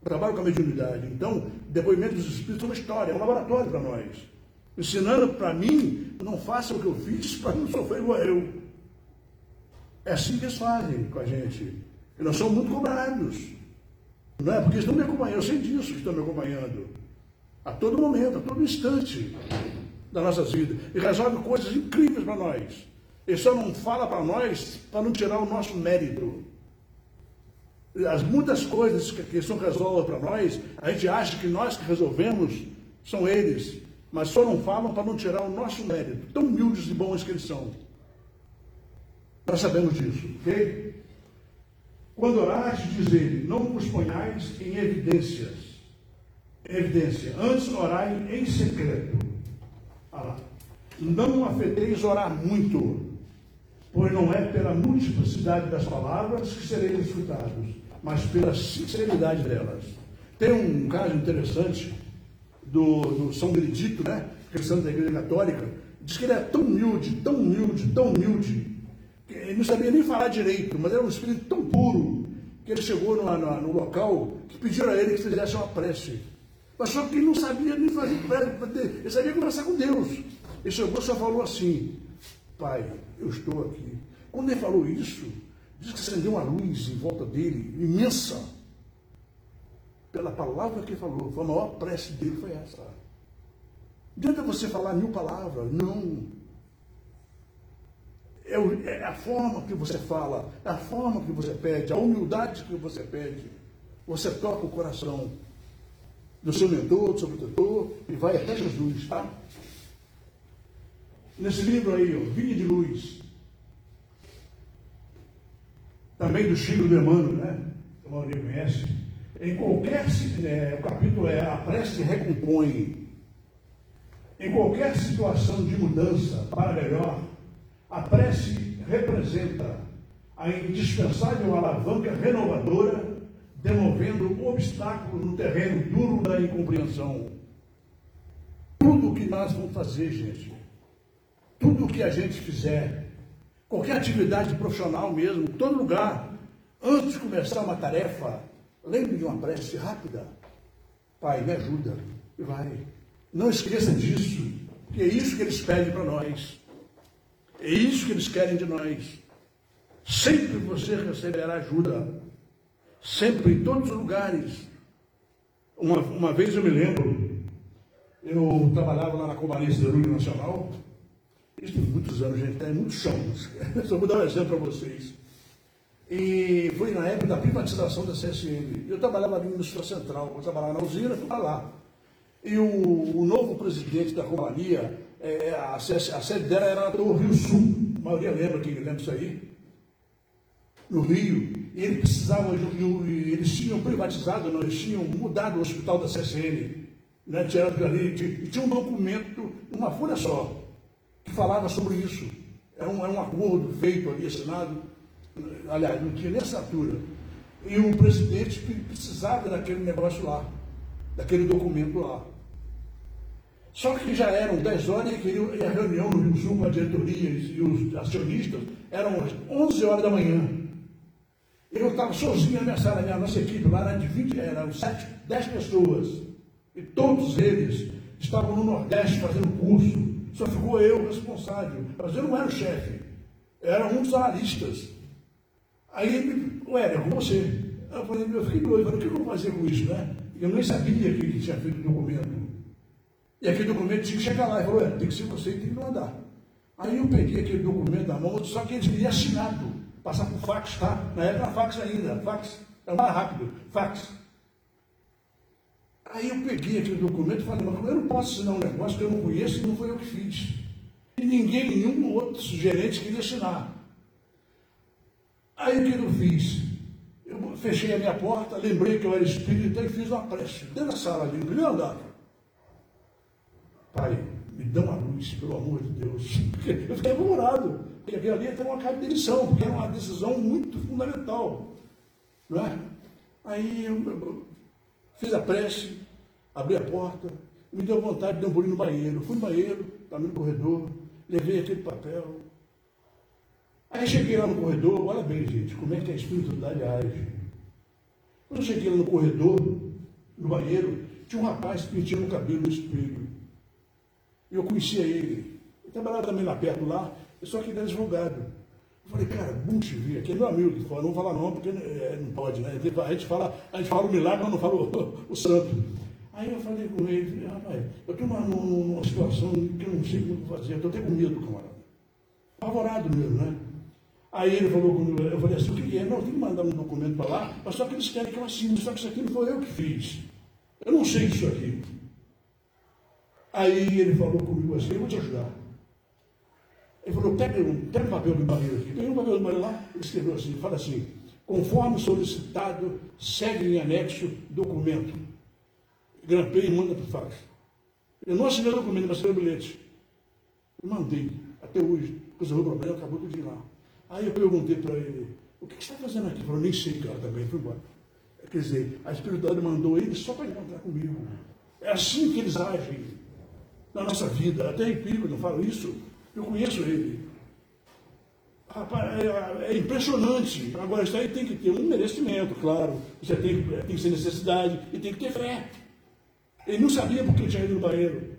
[SPEAKER 2] Trabalho com a mediunidade. Então, depoimento dos espíritos é uma história, é um laboratório para nós. Ensinando para mim, não faça o que eu fiz para não sofrer igual eu. É assim que eles fazem com a gente. E nós somos muito cobrados. Não é? Porque estão me acompanhando. Eu sei disso que estão me acompanhando. A todo momento, a todo instante das nossas vidas. E resolve coisas incríveis para nós. Ele só não fala para nós para não tirar o nosso mérito. As muitas coisas que a questão resolve para nós, a gente acha que nós que resolvemos são eles, mas só não falam para não tirar o nosso mérito, tão humildes e bons que eles são. Nós sabemos disso, ok? Quando oraste, diz ele, não vos ponhais em evidências. Evidência. Antes orai em secreto. Ah não afeteis orar muito, pois não é pela multiplicidade das palavras que sereis escutados, mas pela sinceridade delas. Tem um caso interessante do, do São Benedito, né? Cristão da Igreja Católica, diz que ele é tão humilde, tão humilde, tão humilde, que ele não sabia nem falar direito, mas era um espírito tão puro, que ele chegou no, no, no local que pediram a ele que fizesse uma prece. Mas só que ele não sabia nem fazer prece, ele sabia conversar com Deus. Ele chegou só falou assim, pai, eu estou aqui. Quando ele falou isso, que acendeu uma luz em volta dele, imensa. Pela palavra que ele falou, foi a maior prece dele, foi essa. Não adianta você falar mil palavras, não. É, é a forma que você fala, é a forma que você pede, a humildade que você pede. Você toca o coração do seu mentor, do seu protetor, e vai até Jesus, tá? Nesse livro aí, ó, Vinha de Luz, também do Chico de Emmanuel, né? Que a maioria conhece. Em qualquer é, o capítulo é a prece recompõe. Em qualquer situação de mudança para melhor, a prece representa a indispensável alavanca renovadora, demovendo obstáculos no terreno duro da incompreensão. Tudo o que nós vamos fazer, gente, tudo o que a gente fizer, qualquer atividade profissional mesmo, todo lugar, antes de começar uma tarefa, lembre de uma prece rápida. Pai, me ajuda. E vai. Não esqueça disso, porque é isso que eles pedem para nós. É isso que eles querem de nós. Sempre você receberá ajuda. Sempre, em todos os lugares. Uma, uma vez eu me lembro, eu trabalhava lá na Companhia Siderúrgica Nacional, isso muitos anos, gente, tem muitos chão. Só vou dar um exemplo para vocês. E foi na época da privatização da CSN. Eu trabalhava ali no Indústria Central, eu trabalhava na usina, fui para lá. E o, o, novo presidente da companhia, é, a, a, sede dela era no Rio Sul. A maioria lembra, quem lembra isso aí? No Rio. E ele precisava, eles tinham privatizado, não, eles tinham mudado o hospital da CSN. Né, tirado ali, e tinha um documento, uma folha só falava sobre isso. Era um, era um acordo feito ali, assinado, aliás, não tinha nem assinatura. E o presidente precisava daquele negócio lá, daquele documento lá. Só que já eram 10 horas e, a reunião no Rio Sul a diretoria e os acionistas eram 11 horas da manhã. Eu estava sozinho na minha sala, minha nossa equipe lá era de 20, eram 7, 10 pessoas. E todos eles estavam no Nordeste fazendo curso só ficou eu responsável. Mas eu não era o chefe, era um dos analistas. Aí ele, ué, é com você. Eu falei, eu fiquei doido, falei, o que eu vou fazer com isso, né? Eu nem sabia que ele tinha feito o documento. E aquele documento tinha que chegar lá. Ele falou, é, tem que ser você e tem que mandar. Aí eu peguei aquele documento na mão, só que ele vinha assinado, passar por fax, tá? Na época era fax ainda, fax, era mais rápido, fax. Aí eu peguei aquele documento e falei, mas eu não posso assinar um negócio que eu não conheço e não foi eu que fiz. E ninguém, nenhum outro gerente queria assinar. Aí o que eu fiz? Eu fechei a minha porta, lembrei que eu era espírita e fiz uma prece dentro da sala ali, no primeiro andar. Pai, me dá uma luz, pelo amor de Deus. Eu fiquei apavorado, porque ali tem uma carta de decisão, porque era uma decisão muito fundamental. Não é? Aí eu fiz a prece, abri a porta, me deu vontade de dar um bolinho no banheiro. Fui no banheiro, estava no corredor, levei aquele papel. Aí cheguei lá no corredor, olha bem, gente, como é que a espiritualidade age. Quando eu cheguei lá no corredor, no banheiro, tinha um rapaz pintando o cabelo no espelho. E eu conhecia ele. Ele trabalhava também lá perto lá, só que ele era advogado. Eu falei, cara, aqui é meu amigo que fala, não vou falar não, porque é, não pode, né? A gente fala, a gente fala o milagre, mas não fala o, o santo. Aí eu falei com ele, rapaz, eu estou numa, numa, situação que eu não sei como fazer, eu estou até com medo, camarada. Apavorado mesmo, né? Aí ele falou comigo, eu falei assim, o que é? Não, tem que mandar um documento para lá, mas só que eles querem que eu assine, só que isso aqui não foi eu que fiz. Eu não sei disso aqui. Aí ele falou comigo assim, eu vou te ajudar. Ele falou, pega um, pega um papel do barreiro aqui. Peguei um papel do barreiro lá, ele escreveu assim, fala assim, conforme solicitado, segue em anexo documento. Grampei e manda para o fax. Eu não assinei o documento, mas assinei o bilhete. Eu mandei, até hoje, resolveu o problema, acabou tudo de lá. Aí eu perguntei para ele, o que, você está fazendo aqui? Ele falou, nem sei, cara, também, fui embora. Quer dizer, a espiritualidade mandou ele só para encontrar comigo. É assim que eles agem na nossa vida. Até empírico, não falo isso. Eu conheço ele. É, é impressionante. Agora, isso aí tem que ter um merecimento, claro. Você tem, tem que ser necessidade e tem que ter fé. Ele não sabia porque ele tinha ido no banheiro.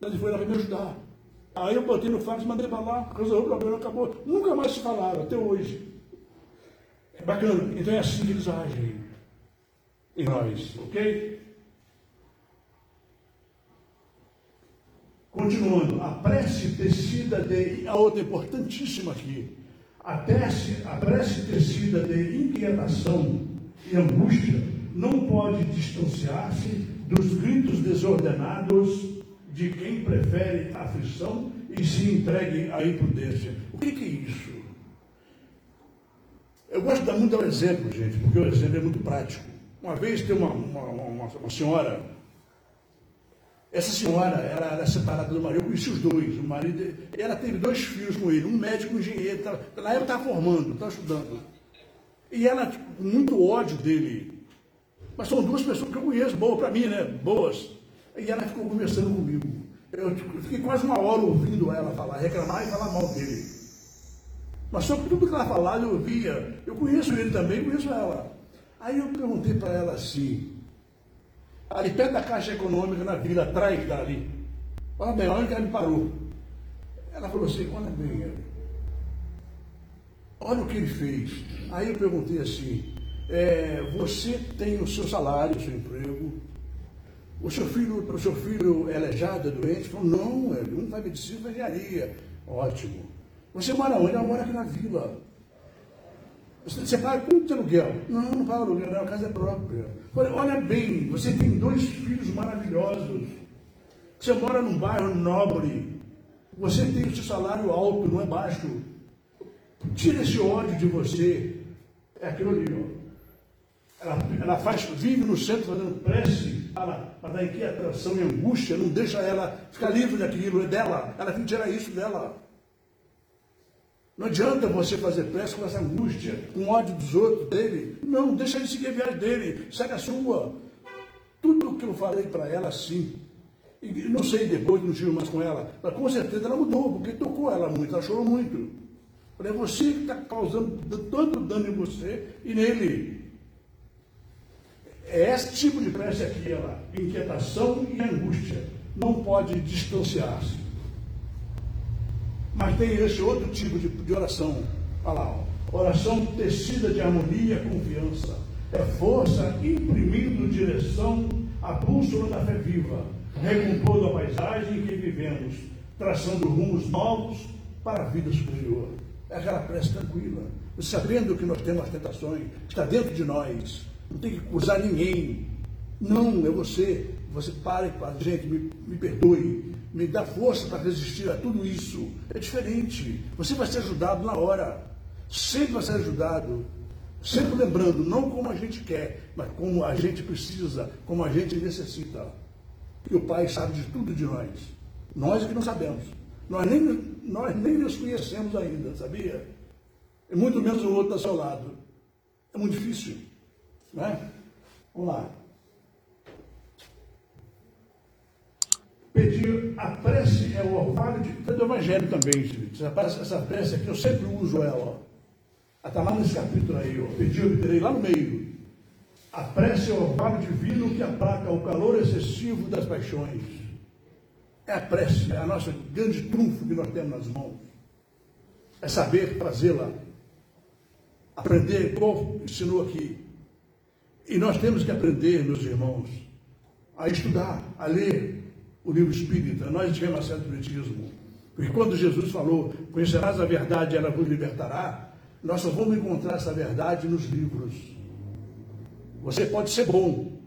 [SPEAKER 2] Mas ele foi lá para me ajudar. Aí eu botei no fax, mandei para lá, resolveu o problema, acabou. Nunca mais se falaram, até hoje. É bacana. Então é assim que eles agem em nós, ok? Continuando, a prece tecida de. A outra importantíssima aqui. A prece, a prece tecida de inquietação e angústia não pode distanciar-se dos gritos desordenados de quem prefere a aflição e se entregue à imprudência. O que, que é isso? Eu gosto de dar muito exemplo, gente, porque o exemplo é muito prático. Uma vez tem uma, uma, uma, uma senhora essa senhora ela era separada do marido, eu conheci os dois, o marido, ela teve dois filhos com ele, um médico e um engenheiro, tava, na época estava formando, estava estudando. E ela, com muito ódio dele, mas são duas pessoas que eu conheço, boas para mim, né? Boas. E ela ficou conversando comigo. Eu fiquei quase uma hora ouvindo ela falar, reclamar e falar mal dele. Mas só que tudo que ela falava eu ouvia. Eu conheço ele também, conheço ela. Aí eu perguntei para ela assim, ali perto da Caixa Econômica, na vila, atrás dali. Olha bem, onde que ela me parou? Ela falou assim, olha bem, olha o que ele fez. Aí eu perguntei assim, é, você tem o seu salário, o seu emprego, o seu filho, o seu filho é aleijado, é doente? Falou, não, ele não faz medicina, faz engenharia. Ótimo. Você mora onde? Eu moro aqui na vila. Você paga quanto de aluguel? Não, não paga aluguel, não, a casa é própria. Olha, olha bem, você tem dois filhos maravilhosos. Você mora num bairro nobre. Você tem o seu salário alto, não é baixo. Tira esse ódio de você. É aquilo ali, ó. Ela, ela faz, vive no centro fazendo prece para dar inquietação e angústia, não deixa ela ficar livre daquilo, é dela. Ela tem que tirar isso dela. Não adianta você fazer prece com essa angústia, com ódio dos outros, dele. Não, deixa ele seguir a viagem dele, segue a sua. Tudo o que eu falei para ela, sim. E não sei depois, não tive mais com ela, mas com certeza ela mudou, porque tocou ela muito, ela chorou muito. Falei, é você que está causando tanto dano em você e nele. É esse tipo de prece aqui, ela, inquietação e angústia. Não pode distanciar-se. Mas tem esse outro tipo de, de oração. Olha lá, ó. oração tecida de harmonia e confiança. É força imprimindo direção à bússola da fé viva, recompondo a paisagem em que vivemos, traçando rumos novos para a vida superior. É aquela prece tranquila. Sabendo que nós temos as tentações, que está dentro de nós. Não tem que acusar ninguém. Não, é você. Você pare, para gente, me, me perdoe. Me dá força para resistir a tudo isso. É diferente. Você vai ser ajudado na hora. Sempre vai ser ajudado. Sempre lembrando, não como a gente quer, mas como a gente precisa, como a gente necessita. E o Pai sabe de tudo de nós. Nós é que não sabemos. Nós nem, nós nem nos conhecemos ainda, sabia? E muito menos o outro ao seu lado. É muito difícil. Não é? Vamos lá. Pedir a prece é o orvalho de, do Evangelho também, essa prece, essa prece aqui, eu sempre uso ela. Está lá nesse capítulo aí, ó. Pedi, obterei lá no meio. A prece é o orvalho divino que aplaca o calor excessivo das paixões. É a prece, é a nossa grande trunfo que nós temos nas mãos. É saber fazê-la. Aprender, como ensinou aqui. E nós temos que aprender, meus irmãos, a estudar, a ler o livro espírita. Nós tivemos acesso ao espiritismo. Porque quando Jesus falou, conhecerás a verdade, ela vos libertará, nós só vamos encontrar essa verdade nos livros. Você pode ser bom,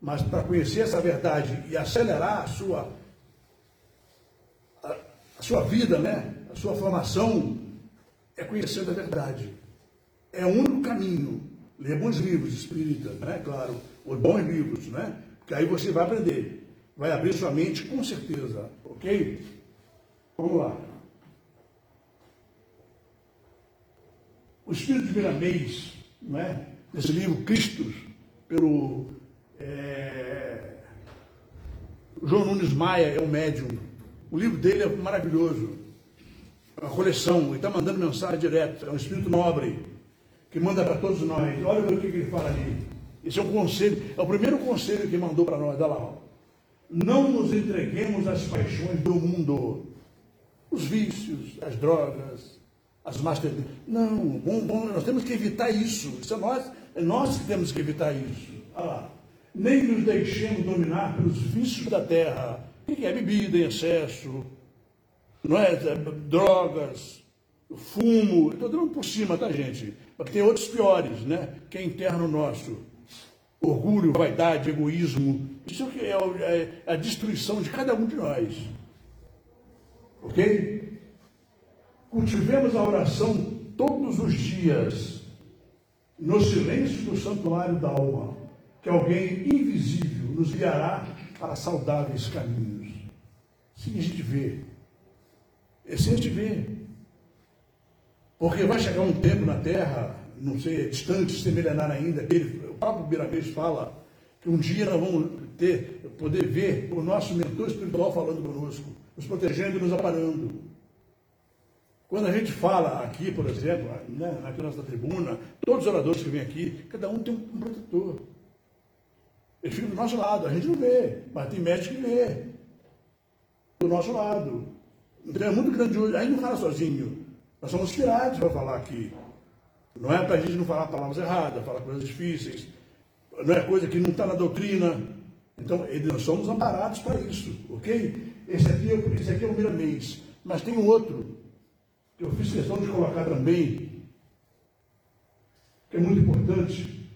[SPEAKER 2] mas para conhecer essa verdade e acelerar a sua, a, a sua vida, né? a sua formação, é conhecendo a verdade. É o único caminho. Ler bons livros espíritas, né? Claro, os bons livros, né? Porque aí você vai aprender. Vai abrir sua mente com certeza, ok? Vamos lá. O Espírito de Miramês, não é? nesse livro Cristos, pelo é, João Nunes Maia, é o médium. O livro dele é maravilhoso. É uma coleção, ele está mandando mensagem direto, é um espírito nobre, que manda para todos nós. Olha o que ele fala ali. Esse é um conselho, é o primeiro conselho que mandou para nós, dá lá. Não nos entreguemos às paixões do mundo, os vícios, as drogas, as master. Não, bom, bom, nós temos que evitar isso. Isso é nós, é nós que temos que evitar isso. Lá. Nem nos deixemos dominar pelos vícios da terra. O que é bebida em excesso? Não é? é drogas, fumo. Estou dando por cima, tá, gente? Mas tem outros piores, né? Que é interno nosso. Orgulho, vaidade, egoísmo. Isso é, é, é a destruição de cada um de nós. Ok? Cultivemos a oração todos os dias, no silêncio do santuário da alma, que alguém invisível nos guiará para saudáveis caminhos. Sim, a gente vê. Esse a gente vê. Porque vai chegar um tempo na Terra, não sei, é distante, ser milenar ainda, que ele, o próprio Biramês fala, que um dia nós vamos ter, poder ver o nosso mentor espiritual falando conosco, nos protegendo e nos aparando. Quando a gente fala aqui, por exemplo, né, aqui na nossa tribuna, todos os oradores que vêm aqui, cada um tem um protetor. Eles ficam do nosso lado, a gente não vê, mas tem médico que vê. Do nosso lado. Então é muito grandioso. Aí não fala sozinho. Nós somos inspirados para falar aqui. Não é para a gente não falar palavras erradas, falar coisas difíceis. Não é coisa que não está na doutrina. Então, nós somos amparados para isso, ok? Esse aqui, esse aqui é o Miramês. Mas tem um outro, que eu fiz questão de colocar também, que é muito importante,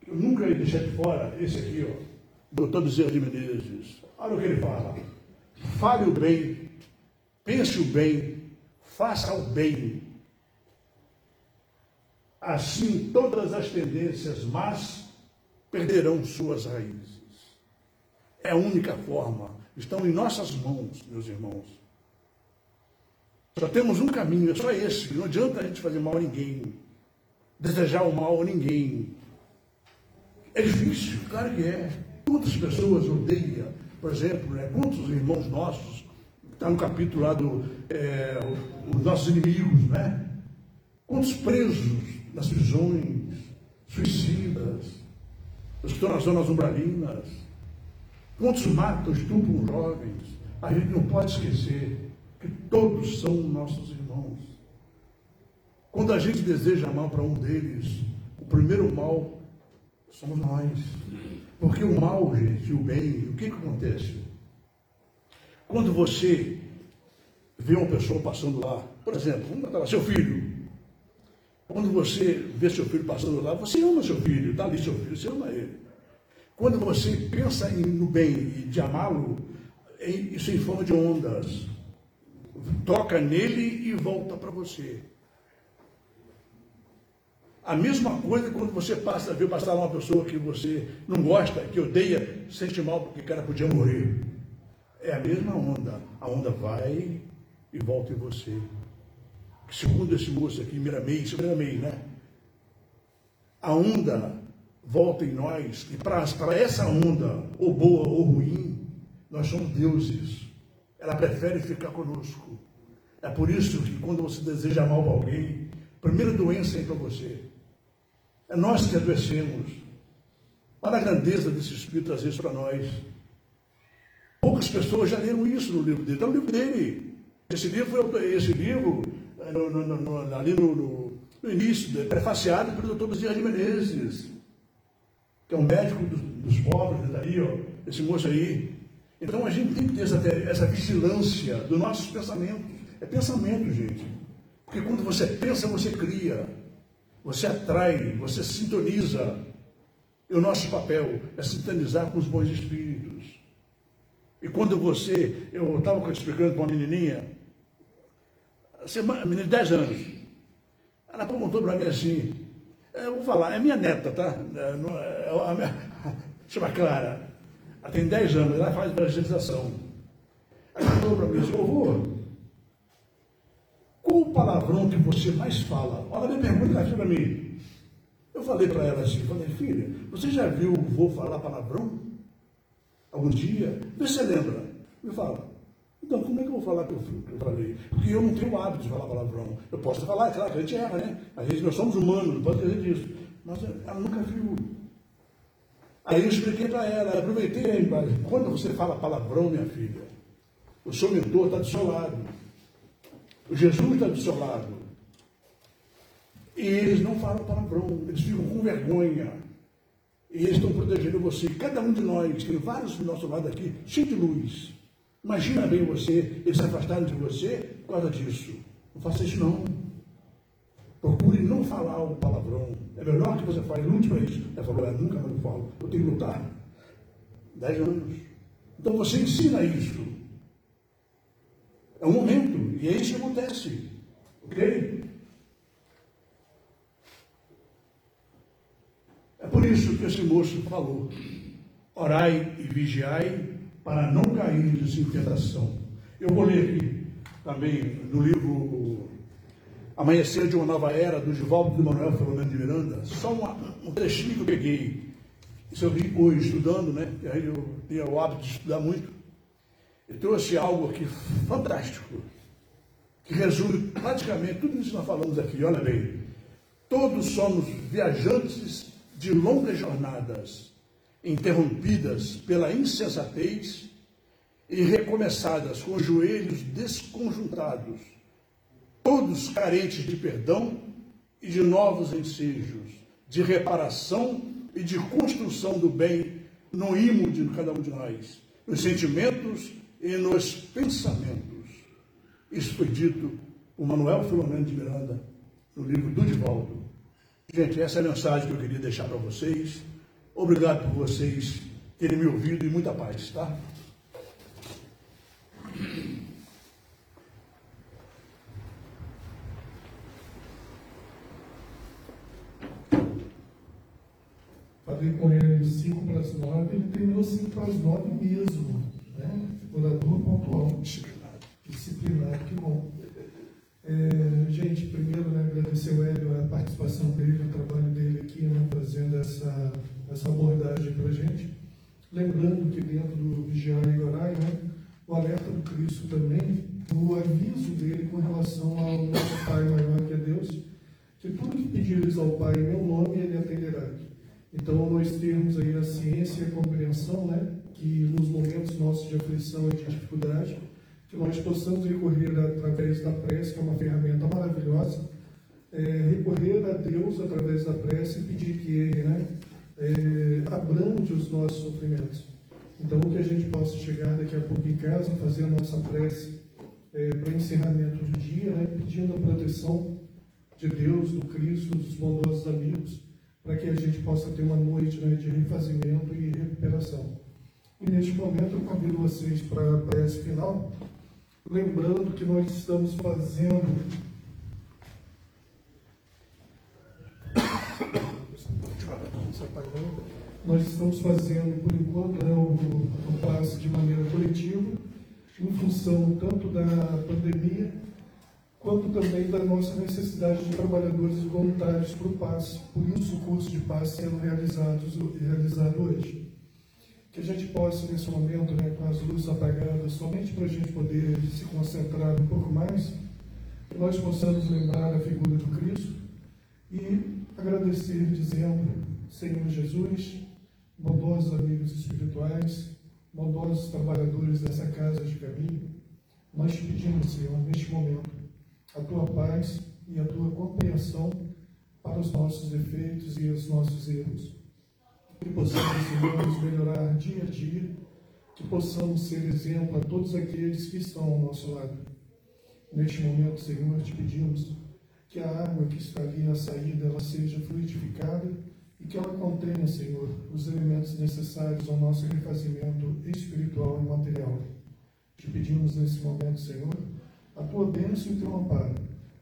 [SPEAKER 2] que eu nunca ia deixar de fora, esse aqui, ó, doutor Bezerra de Menezes. Olha o que ele fala. Fale o bem, pense o bem, faça o bem. Assim todas as tendências más perderão suas raízes. É a única forma. Estão em nossas mãos, meus irmãos. Só temos um caminho, é só esse. Não adianta a gente fazer mal a ninguém, desejar o mal a ninguém. É difícil, claro que é. Quantas pessoas odeiam, por exemplo, né? quantos irmãos nossos, está no capítulo lá do é, os nossos inimigos, né? Quantos presos nas prisões, suicidas, os que estão nas zonas umbralinas, quantos matam, estupram jovens. A gente não pode esquecer que todos são nossos irmãos. Quando a gente deseja mal para um deles, o primeiro mal somos nós. Porque o mal, gente, o bem, o que, que acontece? Quando você vê uma pessoa passando lá Por exemplo, vamos botar seu filho. Quando você vê seu filho passando lá, você ama seu filho, está ali seu filho, você ama ele. Quando você pensa em, no bem e de amá-lo, isso em forma de ondas. Toca nele e volta para você. A mesma coisa quando você passa, vê passar uma pessoa que você não gosta, que odeia, sente mal porque o cara podia morrer. É a mesma onda. A onda vai e volta em você. Segundo esse moço aqui, é Miramei, né? A onda volta em nós, e para essa onda, ou boa ou ruim, nós somos deuses. Ela prefere ficar conosco. É por isso que quando você deseja mal para alguém, a primeira doença é para você. É nós que adoecemos. Olha a grandeza desse Espírito às vezes para nós. Poucas pessoas já leram isso no livro dele. Está no livro dele. Esse livro, esse livro eh, no, no, no, ali no, início, prefaciado pelo doutor Bezerra de Menezes, que é um médico dos, dos pobres, daí, né, ó, esse moço aí. Então a gente tem que ter essa, essa vigilância dos nossos pensamentos. É pensamento, gente. Porque quando você pensa, você cria. Você atrai, você sintoniza. E o nosso papel é sintonizar com os bons espíritos. E quando você, eu estava explicando para uma menininha, semana, menina de 10 anos, ela perguntou para mim assim, eu vou falar, é minha neta, tá? É, é, a minha, chama Clara, ela tem 10 anos, ela faz evangelização. Ela falou para mim assim, vovô, qual o palavrão que você mais fala? Olha, me pergunta ela para mim. Eu falei para ela assim, falei, filha, você já viu o vô falar palavrão? Algum dia? Vê se você lembra. Me fala. Então, como é que eu vou falar que eu, falei? Porque eu não tenho o hábito de falar palavrão. Eu posso falar, é claro que a gente erra, né? A gente, nós somos humanos, não pode dizer disso. Mas ela nunca viu. Aí eu expliquei para ela, aproveitei aí, quando você fala palavrão, minha filha, o seu mentor está do seu lado. O Jesus está do seu lado. E eles não falam palavrão, eles ficam com vergonha. E eles estão protegendo você. Cada um de nós, tem vários do nosso lado aqui, cheio de luz. Imagina bem você, eles se afastaram de você por causa disso. Não faça isso não. Procure não falar o palavrão. É melhor que você fale, lute para isso. Ela falou, eu nunca mais falo, eu tenho que lutar. Dez anos. Então você ensina isso. É um momento, e é isso que acontece. Ok? É por isso que esse moço falou: orai e vigiai para não cair em tentação. Eu vou ler aqui também no livro Amanhecer de uma Nova Era, do Givaldo de Manuel Filomeno de Miranda, só uma, um trechinho que eu peguei. Isso eu vi hoje estudando, né? E aí eu tenho o hábito de estudar muito. Ele trouxe algo aqui fantástico, que resume praticamente tudo isso que nós falamos aqui. Olha bem, todos somos viajantes de longas jornadas, interrompidas pela insensatez e recomeçadas com os joelhos desconjuntados, todos carentes de perdão e de novos ensejos, de reparação e de construção do bem no imo de cada um de nós, nos sentimentos e nos pensamentos. Isso foi dito por Manuel Filomeno de Miranda no livro do Divaldo. Gente, essa é a mensagem que eu queria deixar para vocês. Obrigado por vocês terem me ouvido e muita paz, tá?
[SPEAKER 1] Falei com ele 5 para as 9, ele terminou 5 para as 9 mesmo. Né? Orador pontual.
[SPEAKER 2] Disciplinado.
[SPEAKER 1] Disciplinado, que bom. É, gente, primeiro, né, agradecer ao Hélio a participação dele, o trabalho dele aqui, né, fazendo essa, essa abordagem para a gente. Lembrando que dentro do Vigiar e Orar, né, o alerta do Cristo também, o aviso dele com relação ao nosso Pai maior que é Deus, que tudo que pedires ao Pai em meu nome, Ele atenderá. Então, nós temos aí a ciência e a compreensão, né, que nos momentos nossos de aflição e de dificuldade, que nós possamos recorrer através da prece, que é uma ferramenta maravilhosa, é, recorrer a Deus através da prece e pedir que Ele né, é, abrande os nossos sofrimentos. Então, que a gente possa chegar daqui a pouco em casa, fazer a nossa prece é, para encerramento do dia, né, pedindo a proteção de Deus, do Cristo, dos bondosos amigos, para que a gente possa ter uma noite né, de refazimento e recuperação. E neste momento eu convido vocês para a prece final, lembrando que nós estamos fazendo Nós estamos fazendo, por enquanto, né, o, o passe de maneira coletiva, em função tanto da pandemia, quanto também da nossa necessidade de trabalhadores voluntários para o passe. Por isso, passe sendo realizado, realizado hoje. Que a gente possa, nesse momento, né, com as luzes apagadas, somente para a gente poder se concentrar um pouco mais, que nós possamos lembrar a figura do Cristo e agradecer, dizendo: Senhor Jesus, bondosos amigos espirituais, bondosos trabalhadores dessa casa de caminho, nós te pedimos, Senhor, neste momento, a tua paz e a tua compreensão para os nossos defeitos e os nossos erros. Que possamos, Senhor, nos melhorar dia a dia, que possamos ser exemplo a todos aqueles que estão ao nosso lado. Neste momento, Senhor, te pedimos que a água que está ali na saída ela seja fluidificada e que ela contenha, Senhor, os elementos necessários ao nosso refazimento espiritual e material. Te pedimos nesse momento, Senhor, a tua bênção e o teu amparo,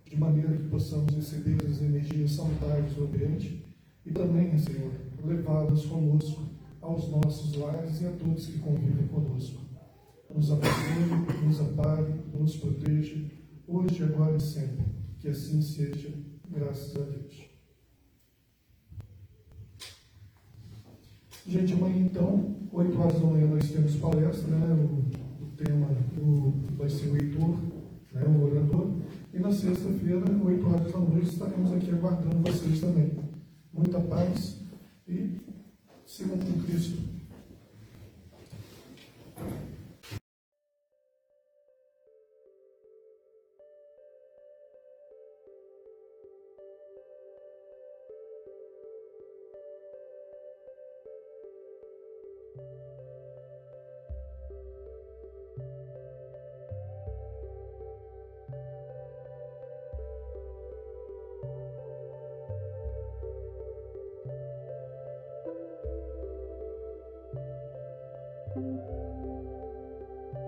[SPEAKER 1] de maneira que possamos receber as energias salutares do ambiente e também, Senhor, levá-las conosco aos nossos lares e a todos que convivem conosco. Nos abençoe, nos ampare, nos proteja, hoje, agora e sempre. Que assim seja, graças a Deus. Gente, amanhã então, 8 horas da manhã, nós temos palestra, né? O, o tema o, vai ser o Heitor, né? o orador. E na sexta-feira, 8 horas da noite, estaremos aqui aguardando vocês também. Muita paz e sigam com Cristo.